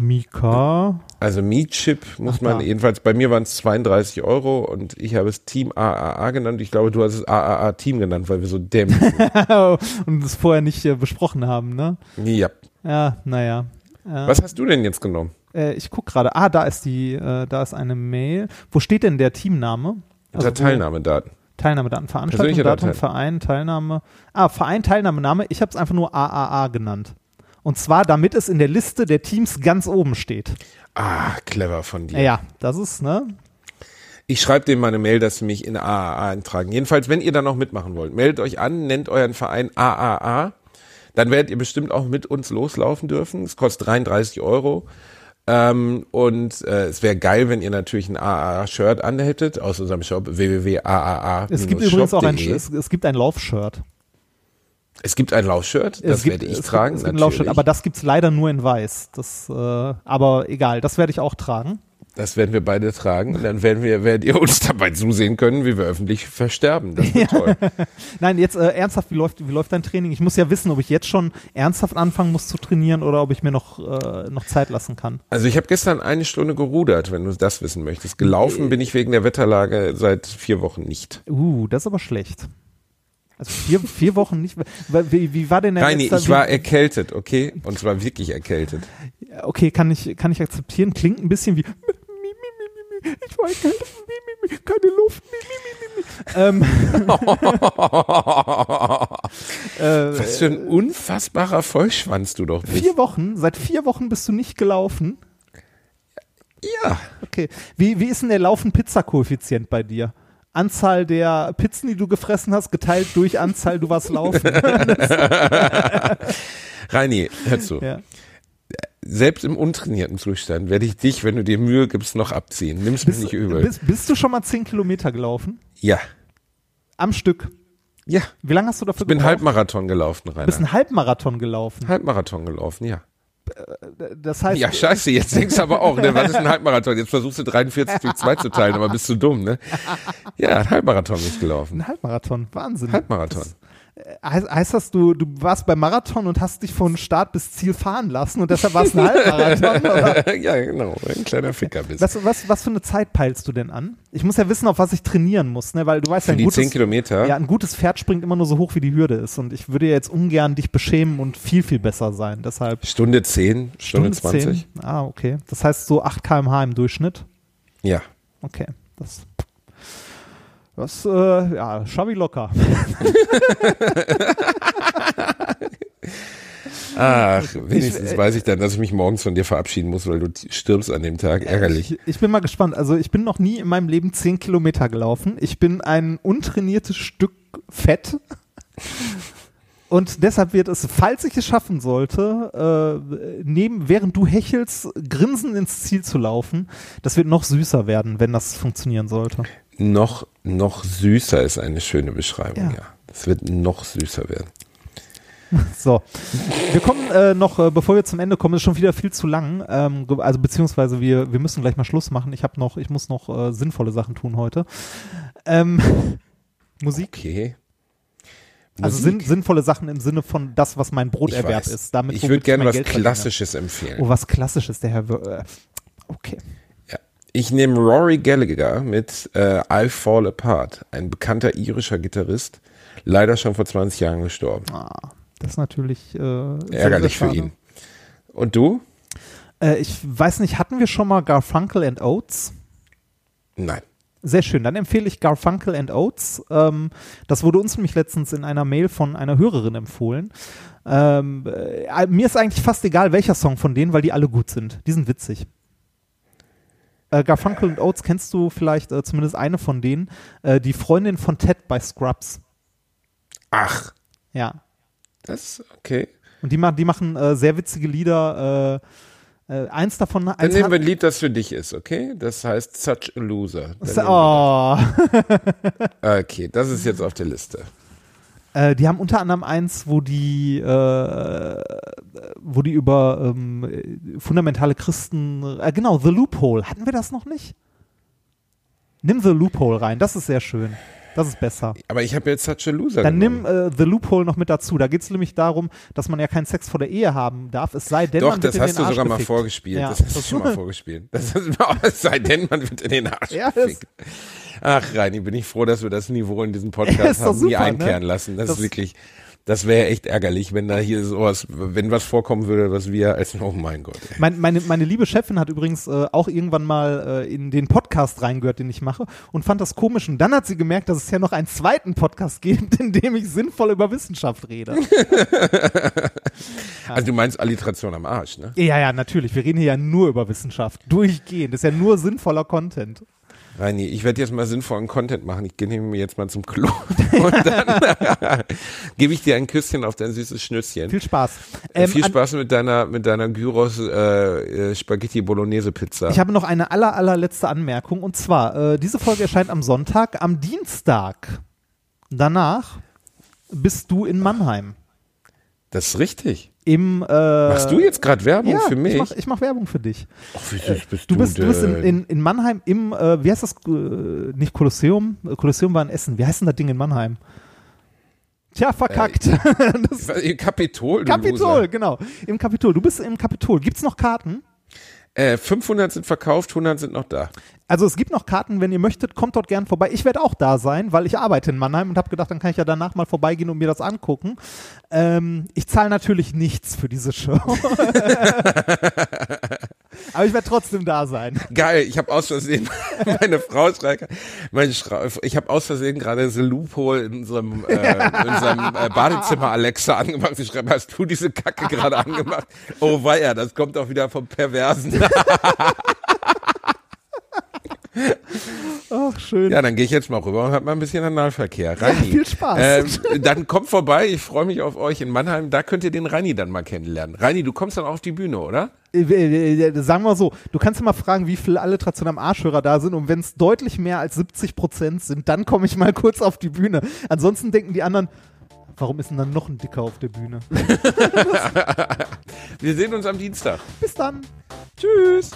Speaker 4: Mika.
Speaker 5: Also Meetchip muss
Speaker 4: Ach,
Speaker 5: man, jedenfalls bei mir waren es 32 Euro und ich habe es Team AAA genannt. Ich glaube, du hast es AAA Team genannt, weil wir so dämlich sind.
Speaker 4: Und das vorher nicht äh, besprochen haben, ne?
Speaker 5: ja.
Speaker 4: Ja, naja. Äh,
Speaker 5: Was hast du denn jetzt genommen?
Speaker 4: Äh, ich gucke gerade. Ah, da ist die, äh, da ist eine Mail. Wo steht denn der Teamname?
Speaker 5: Unter
Speaker 4: wo-
Speaker 5: Teilnahmedaten.
Speaker 4: Teilnahmedaten, Veranstaltung, Datum. Verein, Teilnahme. Ah, Verein, Teilnahmename. Ich habe es einfach nur AAA genannt. Und zwar, damit es in der Liste der Teams ganz oben steht.
Speaker 5: Ah, clever von dir.
Speaker 4: Ja, das ist, ne?
Speaker 5: Ich schreibe denen mal eine Mail, dass sie mich in AAA eintragen. Jedenfalls, wenn ihr da noch mitmachen wollt, meldet euch an, nennt euren Verein AAA. Dann werdet ihr bestimmt auch mit uns loslaufen dürfen. Es kostet 33 Euro. Ähm, und äh, es wäre geil, wenn ihr natürlich ein AAA-Shirt anhättet aus unserem Shop www.aaa.
Speaker 4: Es gibt übrigens auch ein, es, es gibt ein Laufshirt.
Speaker 5: Es gibt ein Laufshirt, das
Speaker 4: es gibt,
Speaker 5: werde ich
Speaker 4: es
Speaker 5: tragen.
Speaker 4: Gibt, es gibt ein. Laufshirt, aber das gibt's leider nur in weiß. Das, äh, aber egal, das werde ich auch tragen.
Speaker 5: das werden wir beide tragen. Und dann werden wir, werdet ihr uns dabei zusehen können, wie wir öffentlich versterben. Das wird toll.
Speaker 4: Nein, jetzt äh, ernsthaft, wie läuft, wie läuft dein Training? Ich muss ja wissen, ob ich jetzt schon ernsthaft anfangen muss zu trainieren oder ob ich mir noch, äh, noch Zeit lassen kann.
Speaker 5: Also ich habe gestern eine Stunde gerudert, wenn du das wissen möchtest. Gelaufen bin ich wegen der Wetterlage seit vier Wochen nicht.
Speaker 4: Uh, das ist aber schlecht. Also vier, vier Wochen nicht. Wie, wie war denn der letzte-
Speaker 5: ich war erkältet, okay? Und zwar wirklich erkältet.
Speaker 4: Okay, kann ich, kann ich akzeptieren. Klingt ein bisschen wie. Ich war erkältet, keine Luft. Ähm, äh,
Speaker 5: Was für ein unfassbarer Vollschwanz du doch bist.
Speaker 4: vier Wochen, seit vier Wochen bist du nicht gelaufen.
Speaker 5: Ja.
Speaker 4: Okay. Wie, wie ist denn der Laufen-Pizza-Koeffizient bei dir? Anzahl der Pizzen, die du gefressen hast, geteilt durch Anzahl, du warst laufen.
Speaker 5: Reini, hör zu.
Speaker 4: ja.
Speaker 5: Selbst im untrainierten Zustand werde ich dich, wenn du dir Mühe gibst, noch abziehen. Nimm's mir
Speaker 4: bist,
Speaker 5: nicht übel.
Speaker 4: bist, bist du schon mal zehn Kilometer gelaufen?
Speaker 5: ja.
Speaker 4: Am Stück.
Speaker 5: Ja.
Speaker 4: Wie lange hast du dafür
Speaker 5: Ich bin
Speaker 4: gebraucht?
Speaker 5: Halbmarathon gelaufen,
Speaker 4: Du
Speaker 5: Rainer.
Speaker 4: bist einen Halbmarathon gelaufen.
Speaker 5: Halbmarathon gelaufen, ja.
Speaker 4: Das heißt,
Speaker 5: Ja, scheiße, jetzt denkst du aber auch, ne? Was ist ein Halbmarathon? Jetzt versuchst du 43 durch 2 zu teilen, aber bist du dumm, ne? Ja, ein Halbmarathon ist gelaufen.
Speaker 4: ein Halbmarathon. Wahnsinn.
Speaker 5: Halbmarathon.
Speaker 4: Heißt, heißt das, du, du warst beim Marathon und hast dich von Start bis Ziel fahren lassen und deshalb war es ein Halbmarathon? Oder?
Speaker 5: ja, genau, ein kleiner Ficker bist.
Speaker 4: Was, was, was für eine Zeit peilst du denn an? Ich muss ja wissen, auf was ich trainieren muss, ne? weil du weißt ja,
Speaker 5: Für
Speaker 4: ein
Speaker 5: die
Speaker 4: gutes,
Speaker 5: 10 Kilometer?
Speaker 4: ja, ein gutes Pferd springt immer nur so hoch, wie die Hürde ist. Und ich würde ja jetzt ungern dich beschämen und viel, viel besser sein. Deshalb
Speaker 5: Stunde 10, Stunde, 20.
Speaker 4: 10. Ah, okay. Das heißt so 8 km/h im Durchschnitt.
Speaker 5: Ja.
Speaker 4: Okay. Das. Das, äh, ja, schaffe ich locker.
Speaker 5: Ach, wenigstens weiß ich dann, dass ich mich morgens von dir verabschieden muss, weil du stirbst an dem Tag. Ärgerlich.
Speaker 4: Ich, ich bin mal gespannt. Also ich bin noch nie in meinem Leben 10 Kilometer gelaufen. Ich bin ein untrainiertes Stück Fett. Und deshalb wird es, falls ich es schaffen sollte, äh, neben, während du hechelst, grinsen ins Ziel zu laufen, das wird noch süßer werden, wenn das funktionieren sollte.
Speaker 5: Noch, noch süßer ist eine schöne Beschreibung,
Speaker 4: Ja.
Speaker 5: ja. Es wird noch süßer werden.
Speaker 4: So, wir kommen äh, noch, äh, bevor wir zum Ende kommen, ist schon wieder viel zu lang. Ähm, also beziehungsweise wir, wir müssen gleich mal Schluss machen. Ich habe noch, ich muss noch äh, sinnvolle Sachen tun heute. Ähm, Musik,
Speaker 5: Okay.
Speaker 4: also
Speaker 5: Musik?
Speaker 4: sinn, sinnvolle Sachen im Sinne von das, was mein Broterwerb ist. Damit
Speaker 5: ich würde gerne was
Speaker 4: Geld verdiene.
Speaker 5: Klassisches empfehlen.
Speaker 4: Oh, was Klassisches, der Herr. Wir- Äh, okay.
Speaker 5: Ich nehme Rory Gallagher mit äh, I Fall Apart, ein bekannter irischer Gitarrist, leider schon vor 20 Jahren gestorben.
Speaker 4: Ah, das ist natürlich äh,
Speaker 5: Ärgerlich für ihn. Und du?
Speaker 4: Äh, ich weiß nicht, hatten wir schon mal Garfunkel and Oates?
Speaker 5: Nein.
Speaker 4: Sehr schön. Dann empfehle ich Garfunkel and Oates. Ähm, das wurde uns nämlich letztens in einer Mail von einer Hörerin empfohlen. Ähm, äh, mir ist eigentlich fast egal, welcher Song von denen, weil die alle gut sind. Die sind witzig. Äh, Garfunkel and Oates kennst du vielleicht äh, zumindest eine von denen. Äh, die Freundin von Ted bei Scrubs.
Speaker 5: Ach,
Speaker 4: Ja.
Speaker 5: das okay.
Speaker 4: Und die, ma die machen äh, sehr witzige Lieder. Äh, äh, eins davon.
Speaker 5: Dann
Speaker 4: Eins
Speaker 5: nehmen
Speaker 4: hat-
Speaker 5: wir ein Lied, das für dich ist, okay? Das heißt Such a Loser. Dann nehmen
Speaker 4: oh.
Speaker 5: Okay, das ist jetzt auf der Liste.
Speaker 4: Äh, die haben unter anderem eins, wo die, äh, wo die über ähm, äh, fundamentale Christen, äh, genau, The Loophole. Hatten wir das noch nicht? Nimm The Loophole rein, das ist sehr schön. Das ist besser.
Speaker 5: Aber ich habe jetzt Such a Loser
Speaker 4: Dann
Speaker 5: genommen.
Speaker 4: nimm äh, The Loophole noch mit dazu. Da geht es nämlich darum, dass man ja keinen Sex vor der Ehe haben darf, es sei denn,
Speaker 5: Doch,
Speaker 4: man wird
Speaker 5: das
Speaker 4: in
Speaker 5: hast
Speaker 4: den
Speaker 5: du
Speaker 4: Arsch
Speaker 5: sogar mal vorgespielt.
Speaker 4: Ja,
Speaker 5: das hast du
Speaker 4: das-
Speaker 5: schon mal vorgespielt. Das es sei denn, man wird in den Arsch
Speaker 4: Ja, das-
Speaker 5: gefickt. Ach, Reini, bin ich froh, dass wir das Niveau in diesem Podcast
Speaker 4: doch
Speaker 5: haben nie
Speaker 4: super,
Speaker 5: einkehren
Speaker 4: ne?
Speaker 5: lassen. Das,
Speaker 4: Das-
Speaker 5: ist wirklich, das wäre echt ärgerlich, wenn da hier sowas, wenn was vorkommen würde, was wir als, oh mein Gott.
Speaker 4: Mein, meine, meine liebe Chefin hat übrigens äh, auch irgendwann mal äh, in den Podcast reingehört, den ich mache, und fand das komisch. Und dann hat sie gemerkt, dass es ja noch einen zweiten Podcast gibt, in dem ich sinnvoll über Wissenschaft rede.
Speaker 5: Also du meinst Alliteration am Arsch, ne?
Speaker 4: ja, ja, natürlich. Wir reden hier ja nur über Wissenschaft. Durchgehend. Das ist ja nur sinnvoller Content.
Speaker 5: Reini, ich werde jetzt mal sinnvollen Content machen. Ich gehe mir jetzt mal zum Klo und dann gebe ich dir ein Küsschen auf dein süßes Schnüsschen.
Speaker 4: Viel Spaß.
Speaker 5: Äh,
Speaker 4: Ähm,
Speaker 5: Viel Spaß mit deiner mit deiner Gyros äh, äh, Spaghetti Bolognese Pizza.
Speaker 4: Ich habe noch eine aller, allerletzte Anmerkung. Und zwar, äh, diese Folge erscheint am Sonntag. Am Dienstag danach bist du in Mannheim.
Speaker 5: das ist richtig.
Speaker 4: Im, äh,
Speaker 5: Machst du jetzt gerade Werbung
Speaker 4: ja,
Speaker 5: für mich?
Speaker 4: Ich mach, ich mach Werbung für dich.
Speaker 5: Ach, wie süß bist
Speaker 4: Du bist, du bist in,
Speaker 5: denn?
Speaker 4: in, in Mannheim im, äh, wie heißt das, äh, nicht Kolosseum? Äh, Kolosseum war in Essen. Wie heißt denn das Ding in Mannheim? Tja, verkackt.
Speaker 5: Was, Kapitol, du
Speaker 4: Kapitol,
Speaker 5: Loser.
Speaker 4: genau. Im Kapitol. Du bist im Kapitol. Gibt's noch Karten?
Speaker 5: Äh, 500 sind verkauft, 100 sind noch da.
Speaker 4: Also es gibt noch Karten, wenn ihr möchtet, kommt dort gern vorbei. Ich werde auch da sein, weil ich arbeite in Mannheim und habe gedacht, dann kann ich ja danach mal vorbeigehen und mir das angucken. Ähm, ich zahle natürlich nichts für diese Show. Aber ich werde trotzdem da sein.
Speaker 5: Geil, ich habe aus Versehen, meine Frau schreibt, meine Schra ich habe aus Versehen gerade The Loophole in unserem, äh, in unserem äh, Badezimmer Alexa angemacht. Sie schreibt, hast du diese Kacke gerade angemacht? Oh weia, das kommt doch wieder vom Perversen.
Speaker 4: Ach, schön.
Speaker 5: Ja, dann gehe ich jetzt mal rüber und hab mal ein bisschen Analverkehr. Reini,
Speaker 4: viel Spaß.
Speaker 5: Ähm, dann kommt vorbei, ich freue mich auf euch in Mannheim. Da könnt ihr den Reini dann mal kennenlernen. Reini, du kommst dann auch auf die Bühne, oder?
Speaker 4: Äh, Sagen wir so, du kannst ja mal fragen, wie viele Alliteration am Arschhörer da sind und wenn es deutlich mehr als 70 Prozent sind, dann komme ich mal kurz auf die Bühne. Ansonsten denken die anderen, warum ist denn dann noch ein Dicker auf der Bühne?
Speaker 5: Wir sehen uns am Dienstag.
Speaker 4: Bis dann.
Speaker 5: Tschüss.